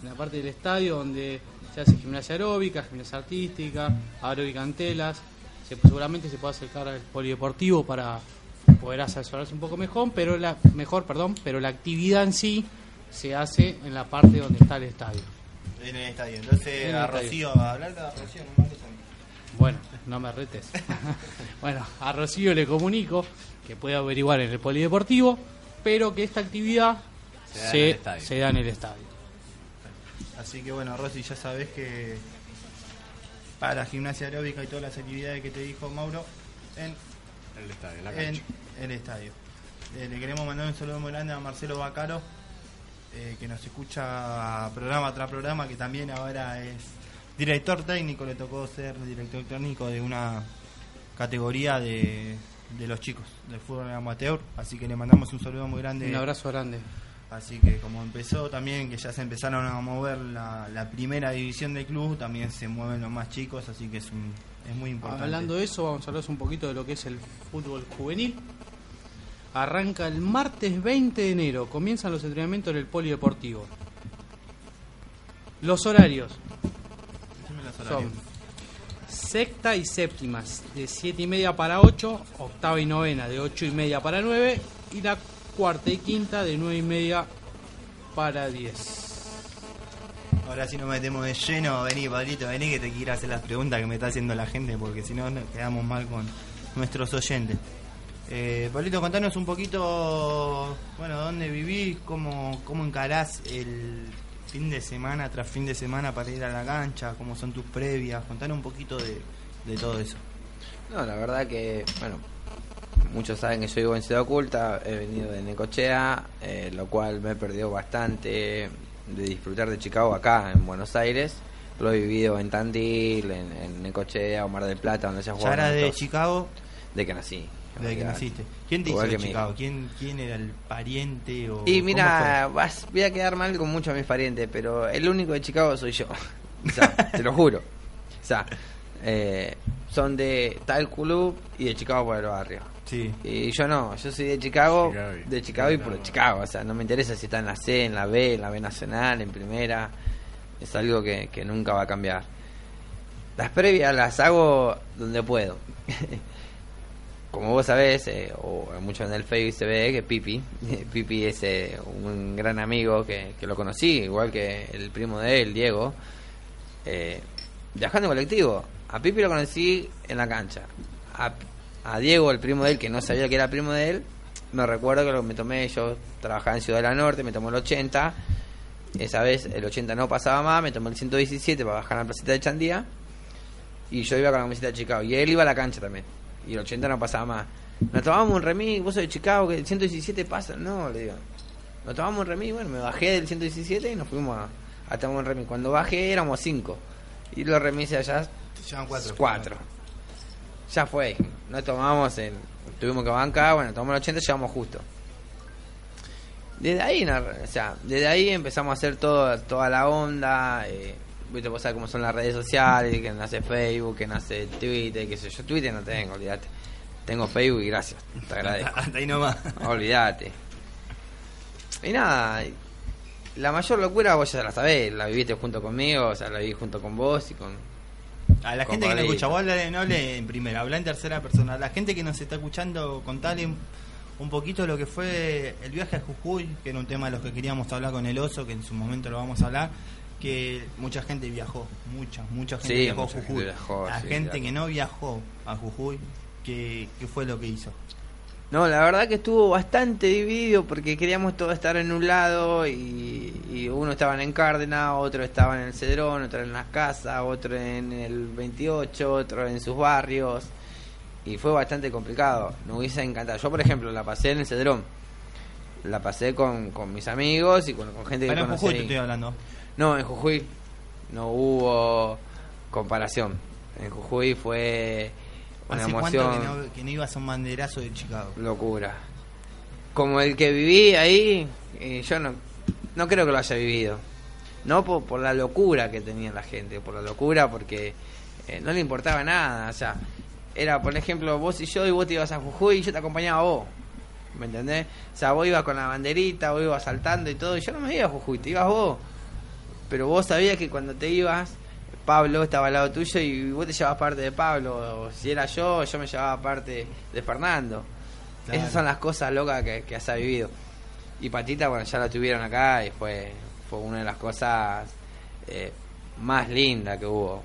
en la parte del estadio donde se hace gimnasia aeróbica, gimnasia artística, aeróbica en telas, se, seguramente se puede acercar al polideportivo para poder asesorarse un poco mejor, pero la mejor, perdón, pero la actividad en sí se hace en la parte donde está el estadio. En el estadio. Entonces, En el a estadio. Rocío, a hablar a Rocío, no. Bueno, no me retes. <laughs> bueno, a Rocío le comunico que puede averiguar en el polideportivo, pero que esta actividad Se da en se, el estadio. se da en el estadio. Así que bueno, Rosy, ya sabes que para gimnasia aeróbica y todas las actividades que te dijo Mauro, en El estadio, en la en cancha. El estadio. Eh, le queremos mandar un saludo muy grande a Marcelo Bacaro, eh, que nos escucha programa tras programa, que también ahora es director técnico, le tocó ser director técnico de una categoría de, de los chicos del fútbol amateur, así que le mandamos un saludo muy grande. Un abrazo grande. Así que como empezó también, que ya se empezaron a mover la, la primera división del club, también se mueven los más chicos, así que es, un, es muy importante. Hablando de eso, vamos a hablar un poquito de lo que es el fútbol juvenil. Arranca el martes 20 de enero, comienzan los entrenamientos en el polideportivo. Los horarios son sexta y séptima, de 7 y media para 8, octava y novena de 8 y media para 9 y la cuarta y quinta de 9 y media para 10. Ahora sí nos metemos de lleno, vení Pablito, vení que te quiero hacer las preguntas que me está haciendo la gente, porque si no nos quedamos mal con nuestros oyentes. Eh, Pablito, contanos un poquito, bueno, dónde vivís, cómo, cómo encarás el fin de semana tras fin de semana para ir a la cancha, cómo son tus previas, contanos un poquito de, de todo eso. No, la verdad que, bueno, muchos saben que yo vivo en Ciudad Oculta, he venido de Necochea, eh, lo cual me he perdido bastante de disfrutar de Chicago acá en Buenos Aires. Lo he vivido en Tandil, en, en Necochea o Mar del Plata, donde se ha ¿Ya jugado. era de Chicago? De que nací. Desde que naciste. ¿Quién te hizo de Chicago? ¿Quién, ¿Quién era el pariente? O, Y mira, vas, voy a quedar mal con muchos de mis parientes, pero el único de Chicago soy yo. <laughs> O sea, te lo juro. O sea, eh, son de tal club y de Chicago por el barrio. Sí. Y yo no, yo soy de Chicago, de Chicago y por Chicago. Chicago. O sea, no me interesa si está en la C, en la B, en la B nacional, en primera. Es algo que, que nunca va a cambiar. Las previas las hago donde puedo. <laughs> Como vos sabés, eh, o mucho en el Facebook se ve que Pipi, <laughs> Pipi es eh, un gran amigo que, que lo conocí, igual que el primo de él, Diego, eh, viajando en colectivo. A Pipi lo conocí en la cancha. A, a Diego, el primo de él, que no sabía que era primo de él, me recuerdo que lo- me tomé, yo trabajaba en Ciudad de la Norte, me tomé el 80. Esa vez el 80 no pasaba más, me tomé el 117 para bajar a la placita de Chandía. Y yo iba con la camiseta de Chicago. Y él iba a la cancha también. Y el 80 no pasaba más. Nos tomamos un remis, vos sos de Chicago, que el 117 pasa. No, le digo. Nos tomamos un remis, bueno, me bajé del 117 y nos fuimos a, a tomar un remis. Cuando bajé éramos 5. Y los remises allá, Llevan cuatro. 4. Ya fue. No tomamos el. Tuvimos que bancar, bueno, tomamos el 80 y llegamos justo. Desde ahí, o sea, desde ahí empezamos a hacer todo, toda la onda. Eh, Viste, vos sabés cómo son las redes sociales, que nace Facebook, que nace Twitter, que sé yo. Twitter no tengo, olvídate. Tengo Facebook y gracias, te agradezco. <laughs> Hasta ahí nomás. Olvídate. Y nada, la mayor locura vos ya la sabés, la viviste junto conmigo, o sea, la viví junto con vos y con... A la con gente que Pablito. escucha, vos hablale- no hable en primera, habla en tercera persona. A la gente que nos está escuchando, contale un poquito lo que fue el viaje a Jujuy, que era un tema de los que queríamos hablar con el oso, que en su momento lo vamos a hablar. Que mucha gente viajó, mucha, mucha gente Sí, viajó a gente Jujuy. viajó, la sí, gente claro. que no viajó a Jujuy, ¿qué, qué fue lo que hizo? No, la verdad que estuvo bastante dividido porque queríamos todos estar en un lado y, y uno estaban en Cárdenas, otro estaba en el Cedrón, otro en las casas, otro en el 28, otro en sus barrios y fue bastante complicado. Me hubiese encantado. Yo, por ejemplo, la pasé en el Cedrón. La pasé con, con mis amigos y con, con gente que conocí. Jujuy te estoy hablando. No, en Jujuy no hubo comparación. En Jujuy fue Una ¿Hace cuánto que emoción, no, que no ibas a un banderazo de Chicago? locura. Como el que viví ahí, eh, yo no, no creo que lo haya vivido. No por, por la locura que tenía la gente, por la locura porque eh, no le importaba nada. O sea, era, por ejemplo, vos y yo y vos te ibas a Jujuy y yo te acompañaba a vos. ¿Me entendés? O sea, vos ibas con la banderita, vos ibas saltando y todo, y yo no me iba a Jujuy, te ibas vos. Pero vos sabías que cuando te ibas, Pablo estaba al lado tuyo y vos te llevabas parte de Pablo. O si era yo, yo me llevaba parte de Fernando. Claro. Esas son las cosas locas que, que has vivido. Y Patita, bueno, ya la tuvieron acá y fue, fue una de las cosas eh, más lindas que hubo.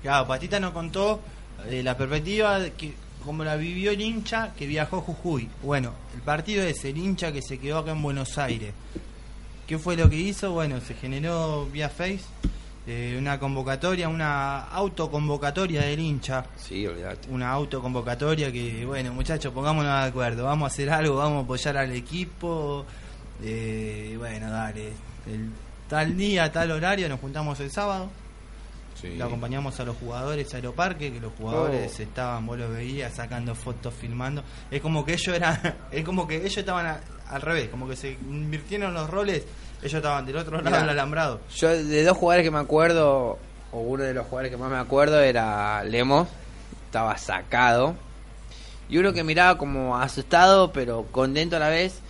Claro, Patita nos contó de la perspectiva de que como la vivió el hincha que viajó a Jujuy. Bueno, el partido es el hincha que se quedó acá en Buenos Aires. ¿Qué fue lo que hizo? Bueno, se generó vía Face eh, una convocatoria, una autoconvocatoria del hincha. Sí, olvidate. Una autoconvocatoria que, bueno, muchachos, pongámonos de acuerdo. Vamos a hacer algo, vamos a apoyar al equipo. Eh, bueno, dale. El, tal día, tal horario, nos juntamos el sábado. Sí. Lo acompañamos a los jugadores a Aeroparque, que los jugadores estaban, vos los veías sacando fotos, filmando. Es como que ellos eran, <laughs> es como que ellos estaban al revés, como que se invirtieron los roles, ellos estaban del otro lado Mirá. del alambrado. Yo de dos jugadores que me acuerdo, o uno de los jugadores que más me acuerdo era Lemos, estaba sacado. Y uno que miraba como asustado, pero contento a la vez,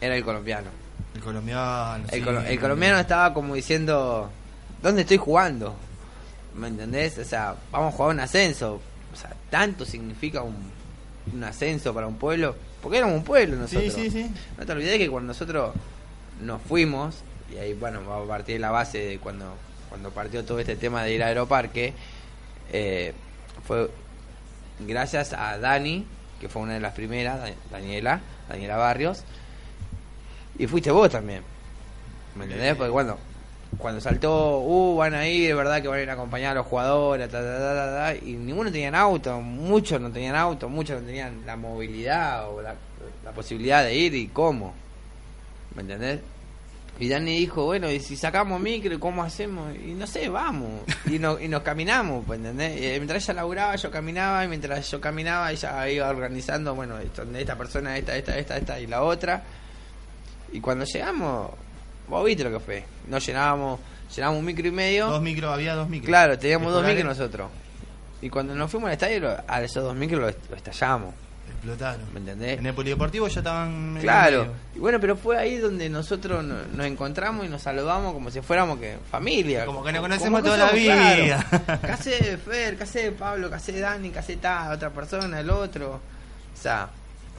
era el colombiano. El colombiano, El, sí, colo- el colombiano estaba como diciendo, ¿dónde estoy jugando? ¿Me entendés? O sea, vamos a jugar un ascenso. O sea, tanto significa un, un ascenso para un pueblo. Porque éramos un pueblo nosotros. Sí, sí, sí. No te olvides que cuando nosotros nos fuimos, y ahí, bueno, va a partir de la base de cuando, cuando partió todo este tema de ir a Aeroparque, eh, fue gracias a Dani, que fue una de las primeras, Da- Daniela, Daniela Barrios, y fuiste vos también. ¿Me entendés? Porque cuando, cuando saltó, uh, van a ir, verdad que van a ir a acompañar a los jugadores, y ninguno tenían auto, muchos no tenían auto, muchos no tenían la movilidad o la, posibilidad de ir y cómo. ¿Me entendés? Y Dani dijo, bueno, y si sacamos micro, ¿cómo hacemos? Y no sé, vamos. Y, no, y nos caminamos, ¿entendés? Y mientras ella laburaba, yo caminaba, y mientras yo caminaba, ella iba organizando, bueno, esta persona, esta, esta, esta, esta y la otra. Y cuando llegamos, vos viste lo que fue. Nos llenábamos, llenábamos un micro y medio. Dos micros, había dos micros. Claro, teníamos dos micros nosotros. Y cuando nos fuimos al estadio, lo- a esos dos micros los, los estallamos. Explotaron. ¿Me entendés? En el polideportivo ya estaban. Claro. Y bueno, pero fue ahí donde nosotros no- nos encontramos y nos saludamos como si fuéramos que familia. Como que nos conocemos toda la vida. claro. <laughs> Casé Fer, casé Pablo, casé Dani, casé ta, otra persona, el otro. O sea,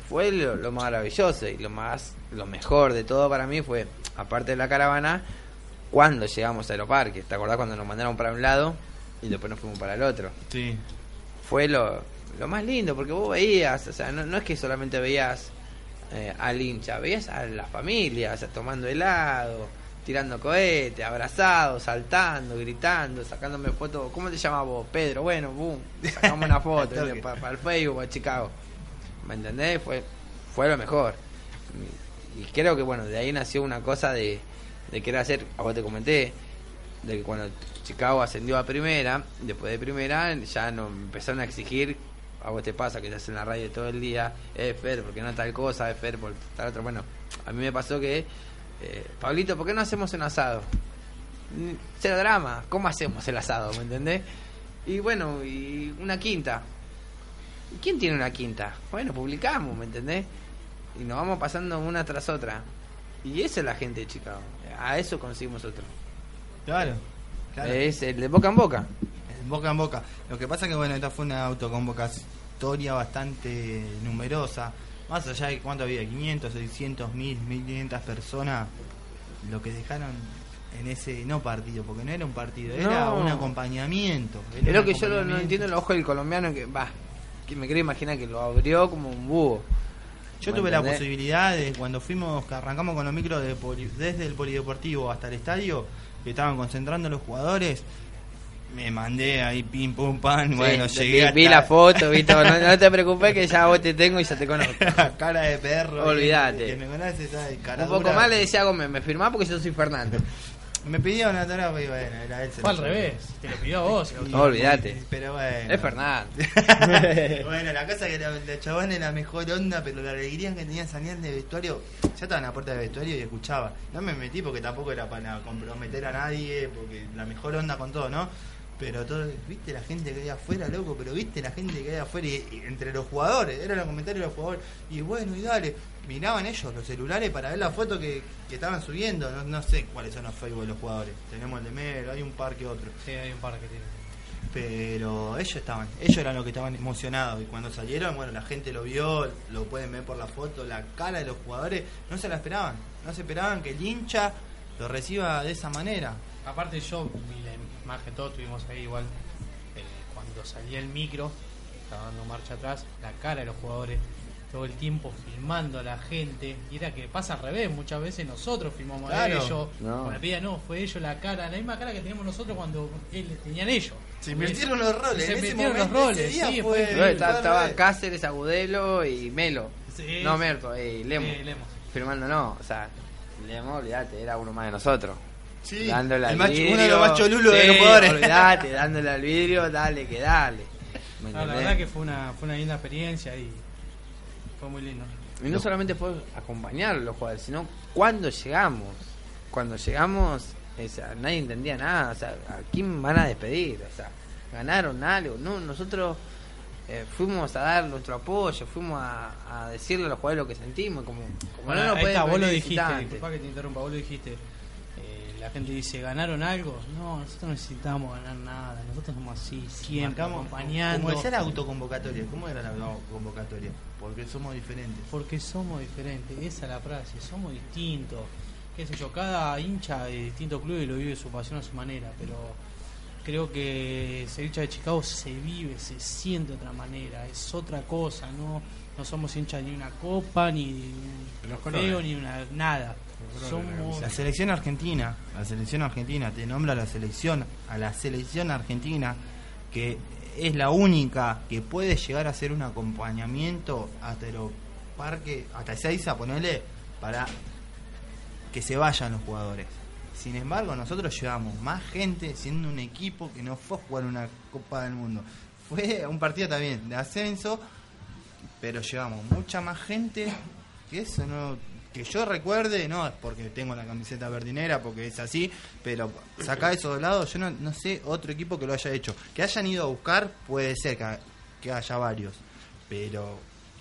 fue lo, lo maravilloso y lo más, lo mejor de todo para mí fue, aparte de la caravana, cuando llegamos a Aeroparque. ¿Te acordás cuando nos mandaron para un lado y después nos fuimos para el otro? Sí. fue lo, lo más lindo, porque vos veías, o sea, no, no es que solamente veías eh, al hincha, veías a la familia, o sea, tomando helado, tirando cohetes, abrazados, saltando, gritando, sacándome fotos. ¿Cómo te llamás vos? Pedro, bueno, boom, sacamos una foto <laughs> para, el Facebook, para Chicago. ¿Me entendés? Fue, fue lo mejor. Y, creo que, bueno, de ahí nació una cosa de, de querer hacer, a vos te comenté, de que cuando Chicago ascendió a primera, después de primera, ya nos empezaron a exigir, a vos te pasa que estás en la radio todo el día, es Fer, porque no tal cosa, es Fer, por tal otra. Bueno, a mí me pasó que, eh, Pablito, ¿por qué no hacemos un asado? Mm, Cero drama, ¿cómo hacemos el asado? ¿Me entendés? Y bueno, y una quinta. ¿Y quién tiene una quinta? Bueno, publicamos, ¿me entendés? Y nos vamos pasando una tras otra. Y esa es la gente de Chicago. A eso conseguimos otro. Claro. claro. Es el de boca en boca. En boca en boca. Lo que pasa que bueno, esta fue una autoconvocatoria bastante numerosa. Más allá de cuánto había, 500, 600, 1000, 1500 personas, lo que dejaron en ese no partido, porque no era un partido, era No. un acompañamiento. era Es lo que yo no- entiendo el ojo del colombiano que va, que me quiero imaginar que lo abrió como un búho. Yo ¿Me tuve la posibilidad de cuando fuimos, que arrancamos con los micros de poli- desde el polideportivo hasta el estadio, que estaban concentrando los jugadores, me mandé ahí pim pum pan, Sí, bueno, llegué vi, hasta- la foto, vi todo. No, no te preocupes que ya vos te tengo y ya te conozco. <laughs> cara de perro. Olvídate. Que, que me conoce, sabe, cara un poco más le decía a Gómez, me firmás porque yo soy Fernando. Me pidió un autógrafo y bueno, era él. se Fue al revés, te lo pidió a vos. autógrafo. olvídate. Pero bueno. Es Fernando. <laughs> <laughs> bueno, la cosa que la, la chabón era mejor onda, pero la alegría que tenía salían de vestuario, ya estaba en la puerta del vestuario y escuchaba. No me metí porque tampoco era para comprometer a nadie, porque la mejor onda con todo, ¿no? Pero todo, viste la gente que hay afuera, loco, pero viste la gente que hay afuera y, y entre los jugadores, eran los comentarios de los jugadores, y bueno, y dale, miraban ellos los celulares para ver la foto que, que estaban subiendo, no, no sé cuáles son los Facebook de los jugadores, tenemos el de Melo, hay un par que otro Sí, hay un par que tiene. pero ellos estaban, ellos eran los que estaban emocionados y cuando salieron, bueno, la gente lo vio, lo pueden ver por la foto, la cara de los jugadores, no se la esperaban, no se esperaban que el hincha lo reciba de esa manera. Aparte yo la imagen, todos estuvimos ahí igual, eh, cuando salía el micro, estaba dando marcha atrás, la cara de los jugadores, todo el tiempo filmando a la gente, y era que pasa al revés, muchas veces nosotros filmamos Claro. a ellos, No. con la pedida no, fue ellos la cara, la misma cara que teníamos nosotros cuando él, tenían ellos. Se invirtieron los roles, Se invirtieron los roles, sí, fue- fue. Cáceres, Agudelo y Melo. Sí. No, Merto, eh, Lemo. Sí, Lemos. Firmando no, o sea, Lemo, olvídate, era uno más de nosotros. Sí, dándole al macho- vidrio. uno de los más cholulos de Sí, los jugadores. Olvídate, dándole al vidrio, dale que dale. ¿Me No, la verdad que fue una, fue una linda experiencia y fue muy lindo. Y no solamente fue acompañar a los jugadores, sino cuando llegamos. Cuando llegamos, o sea, nadie entendía nada. O sea, ¿a quién van a despedir? O sea, ganaron algo. No, nosotros eh, fuimos a dar nuestro apoyo, fuimos a, a decirle a los jugadores lo que sentimos. Como, como Bueno, no nos ahí pueden está, vos lo dijiste, disculpa que te interrumpa, vos lo dijiste. La gente dice, ¿ganaron algo? No, nosotros no necesitamos ganar nada, nosotros somos así, siempre Marcamos- acompañando. Como decía la autoconvocatoria, ¿cómo era la autoconvocatoria? Porque somos diferentes. Porque somos diferentes, esa es la frase, somos distintos. Qué sé yo, cada hincha de distinto club y lo vive su pasión a su manera, pero creo que ser hincha de Chicago se vive, se siente de otra manera, es otra cosa, no no somos hinchas ni una copa, ni de Los un colores. feo, ni una nada. La selección argentina, la selección argentina, te nombra la selección, a la selección argentina, que es la única que puede llegar a hacer un acompañamiento hasta el parque, hasta Ezeiza, ponele, para que se vayan los jugadores. Sin embargo, nosotros llevamos más gente siendo un equipo que no fue a jugar una Copa del Mundo. Fue un partido también de ascenso, pero llevamos mucha más gente que eso no que yo recuerde no es porque tengo la camiseta verdinera porque es así pero saca eso de lado yo no, no sé otro equipo que lo haya hecho que hayan ido a buscar puede ser que, que haya varios pero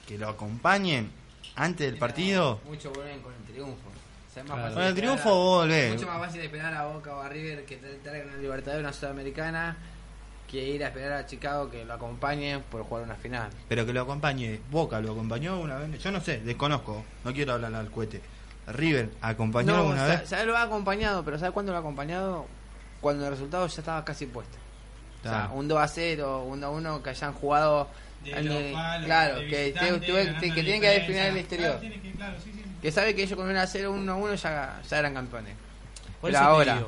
que lo acompañen antes del partido Mucho vuelven con el triunfo. O sea, es más Claro. fácil Con el triunfo a-. Mucho más fácil esperar a Boca o a River que traigan una Libertadores una Sudamericana que ir a esperar a Chicago que lo acompañe por jugar una final. pero que lo acompañe Boca lo acompañó una vez yo no sé desconozco no quiero hablar al cohete River acompañó No, alguna sa- vez ¿sabes lo ha acompañado? Pero ¿sabes cuándo lo ha acompañado? Cuando el resultado ya estaba casi puesto. O sea, un 2 a 0, un 2 a 1 que hayan jugado. en local, claro, que, te- tuve- que la tienen que definir el exterior. Claro, que- claro, sí, sí. Que sabe que ellos con 1 a 0, 1 a 1 ya, ya eran campeones. Por Pero ahora,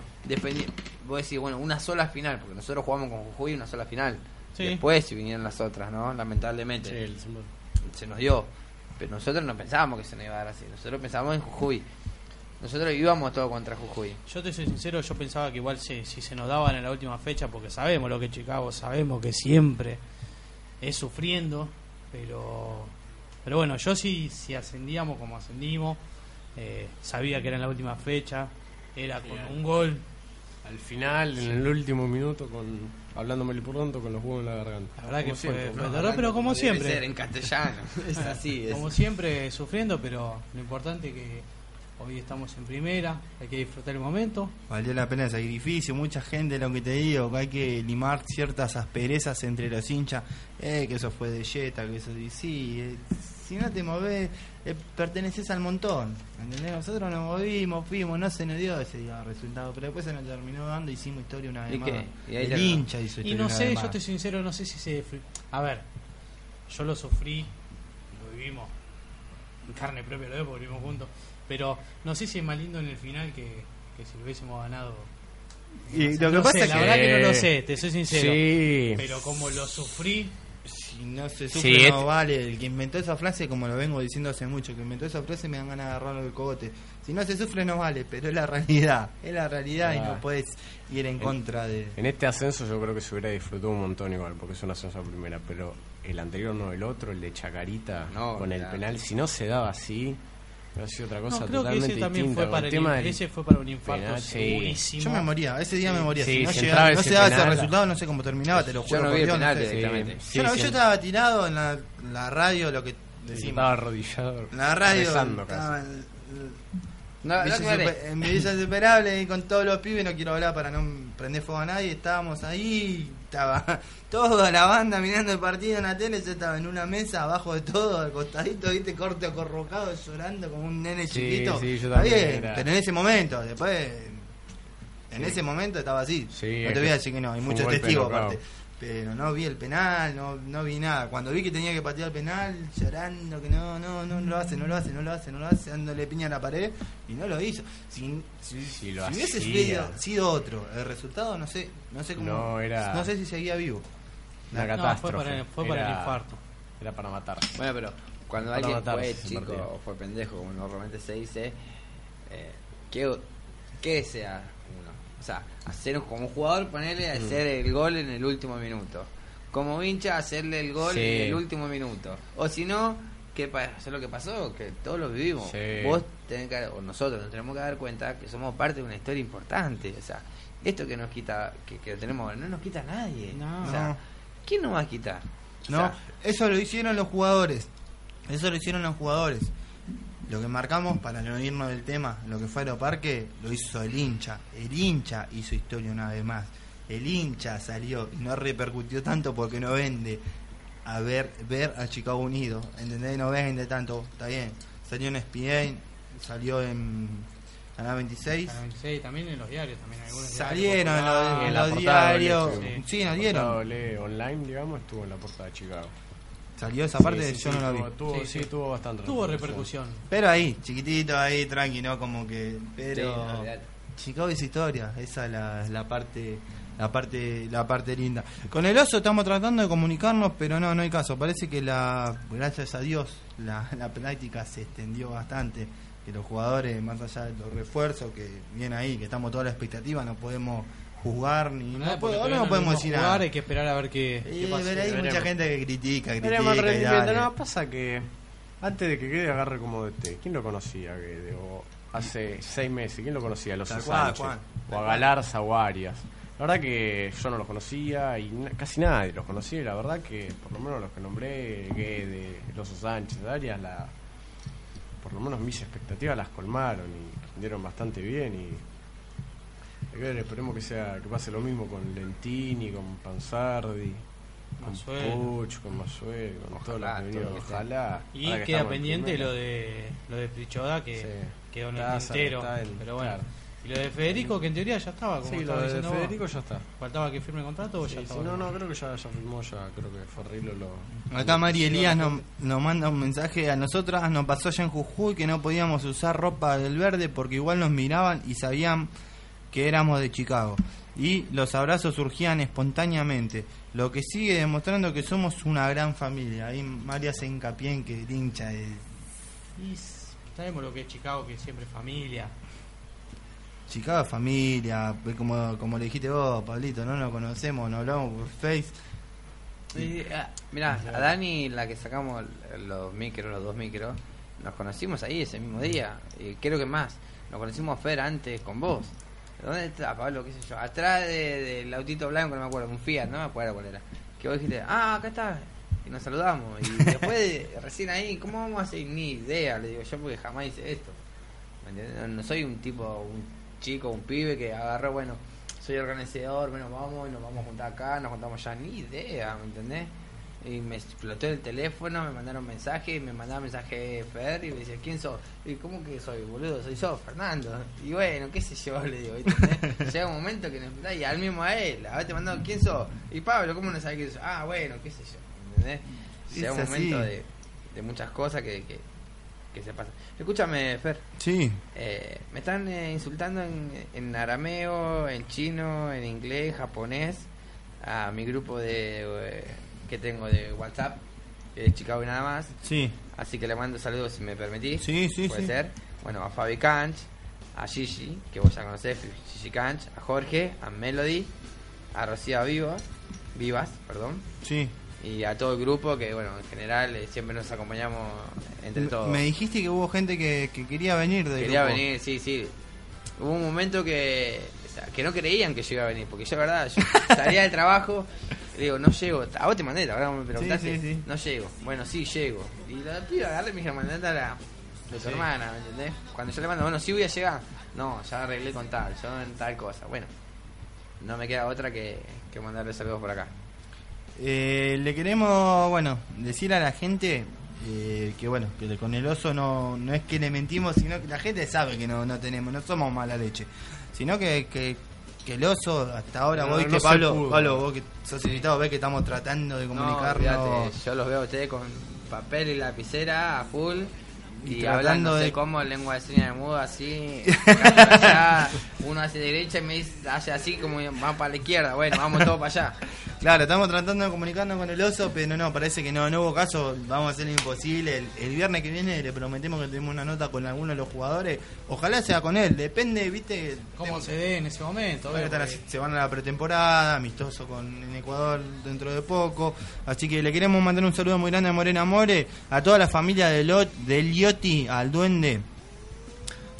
vos decís, bueno, una sola final, porque nosotros jugamos con Jujuy una sola final. Sí. Después si vinieron las otras, ¿no? Lamentablemente. Sí, el Simón. se nos dio. Pero nosotros no pensábamos que se nos iba a dar así. Nosotros pensábamos en Jujuy. Nosotros íbamos todo contra Jujuy. Yo te soy sincero, yo pensaba que igual si, si se nos daban en la última fecha, porque sabemos lo que Chicago, sabemos que siempre es sufriendo, pero pero bueno, yo sí, si ascendíamos como ascendimos, eh, sabía que era en la última fecha, era con un gol, Al final, en el último minuto, con hablándome por pronto con los huevos en la garganta. la verdad que Como fue, siempre, fue ¿no? pero como Debe siempre. ser en castellano. <laughs> es así. <laughs> Es. Como siempre, sufriendo, pero lo importante es que hoy estamos en primera, hay que disfrutar el momento. Valió la pena el sacrificio, mucha gente, lo que te digo, que hay que limar ciertas asperezas entre los hinchas, eh, que eso fue de Jetta, que eso sí, eh, si no te movés, eh, perteneces al montón, ¿entendés? Nosotros nos movimos, fuimos, no se nos dio ese resultado, pero después se nos terminó dando, hicimos historia una vez ¿Y más. qué? Y ahí el te- hincha hizo Y no una sé, vez yo estoy sincero, no sé si se... A ver, yo lo sufrí, lo vivimos, en carne propia lo vivimos juntos, pero no sé si es más lindo en el final que, que si lo hubiésemos ganado. Y lo que No pasa sé, es la que- verdad que no lo sé, te soy sincero. Sí. Pero como lo sufrí, si no se sufre Sí, no este- vale. El que inventó esa frase, como lo vengo diciendo hace mucho, el que inventó esa frase me dan ganas de agarrarlo del cogote. Si no se sufre no vale, pero es la realidad. Es la realidad y no puedes ir en contra de... En este ascenso yo creo que se hubiera disfrutado un montón igual, porque es un ascenso a primera, pero el anterior no, el otro, el de Chacarita, No, con el penal, si no se daba así, hubiera sido otra cosa No, creo que totalmente ese también distinta. fue para el tema del ese fue para un infarto penal, sí. segurísimo. Yo me moría, ese día me moría. Sí, si no, si llegaba- no ese se daba ese resultado, no sé cómo terminaba, te lo Yo juro. no por vi el penal sé. directamente. Sí, yo, no- sí, yo sí. estaba tirado en la, la radio, lo que Sí, decimos. estaba arrodillado. En la radio. estaba en- No, no. Super- en Villa Superable y con todos los pibes, no quiero hablar para no prender fuego a nadie, estábamos ahí, estaba <laughs> toda la banda mirando el partido en la tele, yo estaba en una mesa abajo de todo, al costadito, viste, corte acorrocado, llorando como un nene Sí, chiquito. sí, yo también bien, era- pero en ese momento, después, en Sí. ese momento estaba así. Sí, no te voy a decir que no, hay muchos testigos aparte. Pero no vi el penal, no, no vi nada. Cuando vi que tenía que patear el penal, llorando que no, no, no lo hace, no lo hace, no lo hace, no lo hace, dándole piña a la pared y no lo hizo. Si, si, Si lo si hubiese sido, sido otro, el resultado no sé, no sé cómo, No, era- no sé si seguía vivo. Una No, fue catástrofe. para, fue para el infarto. Era para matar. Bueno, pero cuando Para alguien matarse fue chico o fue pendejo, como normalmente se dice, eh, ¿qué, qué desea uno? O sea, hacer como jugador, ponerle a Mm. hacer el gol en el último minuto. Como hincha, hacerle el gol Sí. en el último minuto. O si no, ¿qué pasó lo que pasó? Que todos lo vivimos. Sí. Vos tenés que, o nosotros nos tenemos que dar cuenta que somos parte de una historia importante. O sea, esto que nos quita, que, que tenemos, no nos quita nadie. No. O sea. ¿quién nos va a quitar? O No, sea, eso lo hicieron los jugadores. Eso lo hicieron los jugadores. Lo que marcamos, para no irnos del tema, lo que fue Aeroparque, lo hizo el hincha. El hincha hizo historia una vez más. El hincha salió y no repercutió tanto porque no vende a ver ver a Chicago Unido. ¿Entendés? No vende tanto. Está bien. Salió en ESPN, salió en Canal 26. Canal 26, también en los diarios, también algunos Salieron en los, en de diarios. Sí, La nos dieron. online, digamos, estuvo en la portada de Chicago. Salió esa Sí, parte, sí, yo sí, no la vi. tuvo- Sí, sí, sí. tuvo bastante Tuvo repercusión. Pero ahí, chiquitito, ahí, tranqui, ¿no? Como que. sí, Pero. olvidate. Chicago es historia, esa es la, la parte. La parte, la parte linda. Con el oso estamos tratando de comunicarnos, pero no, no hay caso. Parece que la, gracias a Dios, la, la práctica se extendió bastante. Que los jugadores, más allá de los refuerzos que vienen ahí, que estamos toda la expectativa, no podemos juzgar ni Nada, no, puedo- no podemos decir jugar, nada. Hay que esperar a ver qué, pasa. pero hay mucha gente que critica, critica. Y. No, pasa que antes de que quede agarre como DT, ¿quién lo conocía? a Guede? O hace seis meses, ¿quién lo conocía? A los cual, Sánchez, Juan. o a Galarza o a Arias. La verdad que yo no los conocía y na- casi nadie los conocía. Y la verdad que, por lo menos los que nombré, Guede, el Oso Sánchez, Arias, la, por lo menos mis expectativas las colmaron y rindieron bastante bien. Y Esperemos que sea que pase lo mismo con Lentini, con Panzardi. Con. Puch, con Masuel, con todo lo Ojalá, que todo vino, lo que ojalá. Y que queda pendiente lo de lo de Prichoda que Sí. quedó en el tintero. pero bueno. claro. Y lo de Federico, que en teoría ya estaba. Como Sí, lo de vos. Federico ya está. ¿Faltaba que firme contrato o Sí, ya sí, estaba? no, no, creo que ya, ya firmó, ya creo que Ferrilo lo... Acá Mari Sí, Elías nos, nos manda un mensaje a nosotras, nos pasó allá en Jujuy que no podíamos usar ropa del verde porque igual nos miraban y sabían que éramos de Chicago. Y los abrazos surgían espontáneamente, lo que sigue demostrando que somos una gran familia. Ahí María hace hincapié en que el hincha es... Y sabemos lo que es Chicago, que siempre es familia. Chicago es familia, pues como, como le dijiste vos, Pablito, no nos conocemos, nos hablamos por Face. Ah, mirá, a Dani, la que sacamos los micros, los dos micros, nos conocimos ahí ese mismo día. Y creo que más, nos conocimos Fer antes con vos. ¿Dónde está Pablo? ¿Qué sé yo? Atrás de- del autito blanco, no me acuerdo, un Fiat, no me acuerdo cuál era. Que vos dijiste, ah, acá está. Y nos saludamos. Y <laughs> después, de- recién ahí, ¿cómo vamos a hacer? Ni idea, le digo yo, porque jamás hice esto. No, no soy un tipo, un chico, un pibe que agarró, bueno, soy organizador, bueno, vamos y nos vamos a juntar acá, nos juntamos ya, ni idea, ¿me entendés? Y me explotó el teléfono, me mandaron mensajes, me mandaba mensaje Fer y me decía, ¿quién sos? Y ¿cómo que soy, boludo? Soy yo, Fernando. Y bueno, qué sé yo, <laughs> le digo, ¿entendés? Llega un momento que nos y al mismo a él, a ver te mandó, ¿quién sos? Y Pablo, ¿cómo no sabes quién sos? Ah, bueno, qué sé yo, ¿entendés? Llega un Es momento de, de muchas cosas que, que, que se pasan. Escúchame, Fer. Sí, Eh, me están eh, insultando en, en arameo, en chino, en inglés, japonés, a mi grupo de... eh, que tengo de WhatsApp, es Chicago y nada más. Sí. Así que le mando saludos si me permitís. Sí, sí, Puede sí. ser. Bueno, a Fabi Canch, a Gigi, que vos ya conocés, Gigi Canch, a Jorge, a Melody, a Rocío Vivas, Vivas, perdón. Sí. Y a todo el grupo que, bueno, en general eh, siempre nos acompañamos entre todos. Me dijiste que hubo gente que, que quería venir de Quería venir, sí, sí. Hubo un momento que, o sea, que no creían que yo iba a venir, porque yo, la verdad, yo <laughs> salía del trabajo y digo, no llego. A vos te mandé, la verdad, me preguntaste. Sí, sí, sí. No llego. Bueno, sí, llego. Y la piba agarré me mandate a la de tu hermana, ¿me entendés? Cuando yo le mando, bueno, sí voy a llegar. No, ya arreglé con tal, yo en tal cosa. Bueno, no me queda otra que, que mandarle saludos por acá. Eh, le queremos, bueno, decir a la gente eh, que, bueno, que con el oso no, no es que le mentimos, sino que la gente sabe que no, no tenemos, no somos mala leche. Sino que, que, que el oso, hasta ahora, No, vos no viste, se Pablo, pudo. Pablo, vos que sos invitado, ves que estamos tratando de No, comunicarnos. olvídate, yo los veo a ustedes con papel y lapicera a full. Y hablando de- cómo, lengua de señas de mudo, así. <laughs> allá, uno hacia derecha y me dice, hace así como va para la izquierda. Bueno, vamos todos para allá. Claro, estamos tratando de comunicarnos con el oso, pero no, parece que no, no hubo caso, vamos a hacer lo imposible. El, el viernes que viene le prometemos que tenemos una nota con alguno de los jugadores. Ojalá sea con él, depende, viste. ¿Cómo se dé en ese momento? Porque- se van a la pretemporada, amistoso con en Ecuador dentro de poco. Así que le queremos mandar un saludo muy grande a Morena More, a toda la familia de Lot, del Yoti, al Duende,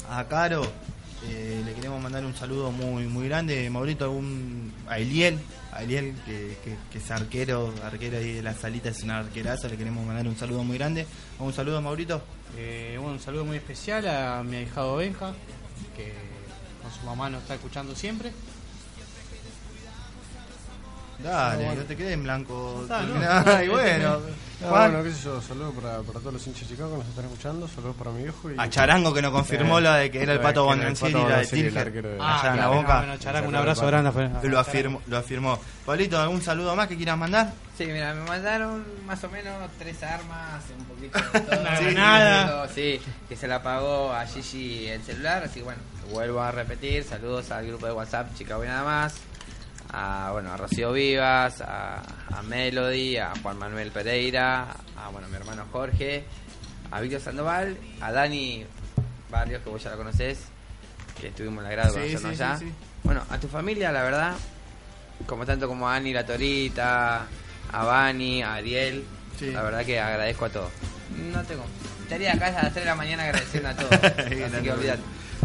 a Caro. eh, le queremos mandar un saludo muy muy grande, Maurito, un, a Eliel, a Eliel que, es arquero, arquero ahí de la salita, es un arquerazo, le queremos mandar un saludo muy grande. Un saludo, Maurito. Eh, un saludo muy especial a mi ahijado Benja, que con su mamá nos está escuchando siempre. Dale, No, te quedes en blanco. Está, ¿no? <laughs> Ay, bueno. No, bueno, qué sé yo, saludos para, para todos los hinchas de Chicago que nos están escuchando, saludos para mi viejo y... A Charango que nos confirmó Eh, la de que era el Pato Bonancieri, Pato la de Tilger. de- Ah, allá en la boca. bueno, Charango, un abrazo grande. Lo afirmó, lo afirmó. Pablito, ¿algún saludo más que quieras mandar? Sí, mira, me mandaron más o menos tres armas, un poquito de <laughs> todo. Una Sí, que se la pagó a Gigi el celular, así que bueno, vuelvo a repetir, saludos al grupo de WhatsApp Chicago y nada más, a bueno, a Rocío Vivas, a, a Melody, a Juan Manuel Pereira, a bueno, mi hermano Jorge, a Víctor Sandoval, a Dani Barrios, que vos ya la conocés, que estuvimos en la grado Sí, conocernos sí, ya. sí. Bueno, a tu familia, la verdad, como tanto como a Ani la Torita, a Bani, a Ariel, la verdad que agradezco a todos. No tengo. Estaría acá a las 3 de la mañana agradeciendo a todos. <laughs> Así que.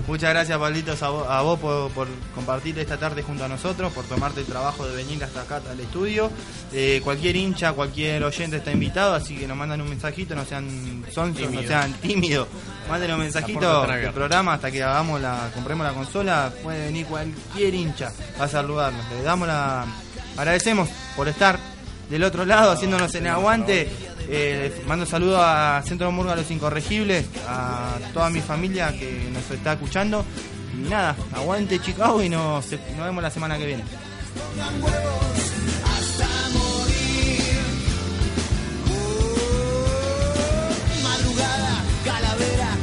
Muchas gracias, Pablitos, a vos, a vos por, por compartir esta tarde junto a nosotros, por tomarte el trabajo de venir hasta acá, hasta el estudio. Eh, cualquier hincha, cualquier oyente está invitado, así que nos mandan un mensajito, no sean sonsos, no sean tímidos. Manden un mensajito del programa hasta que hagamos la, compremos la consola. Puede venir cualquier hincha a saludarnos. Le damos la. Agradecemos por estar del otro lado, haciéndonos en aguante. Eh, mando saludos a Centro de a los incorregibles, a toda mi familia que nos está escuchando. Y nada, aguante Chicago y nos, nos vemos la semana que viene. Madrugada, calavera.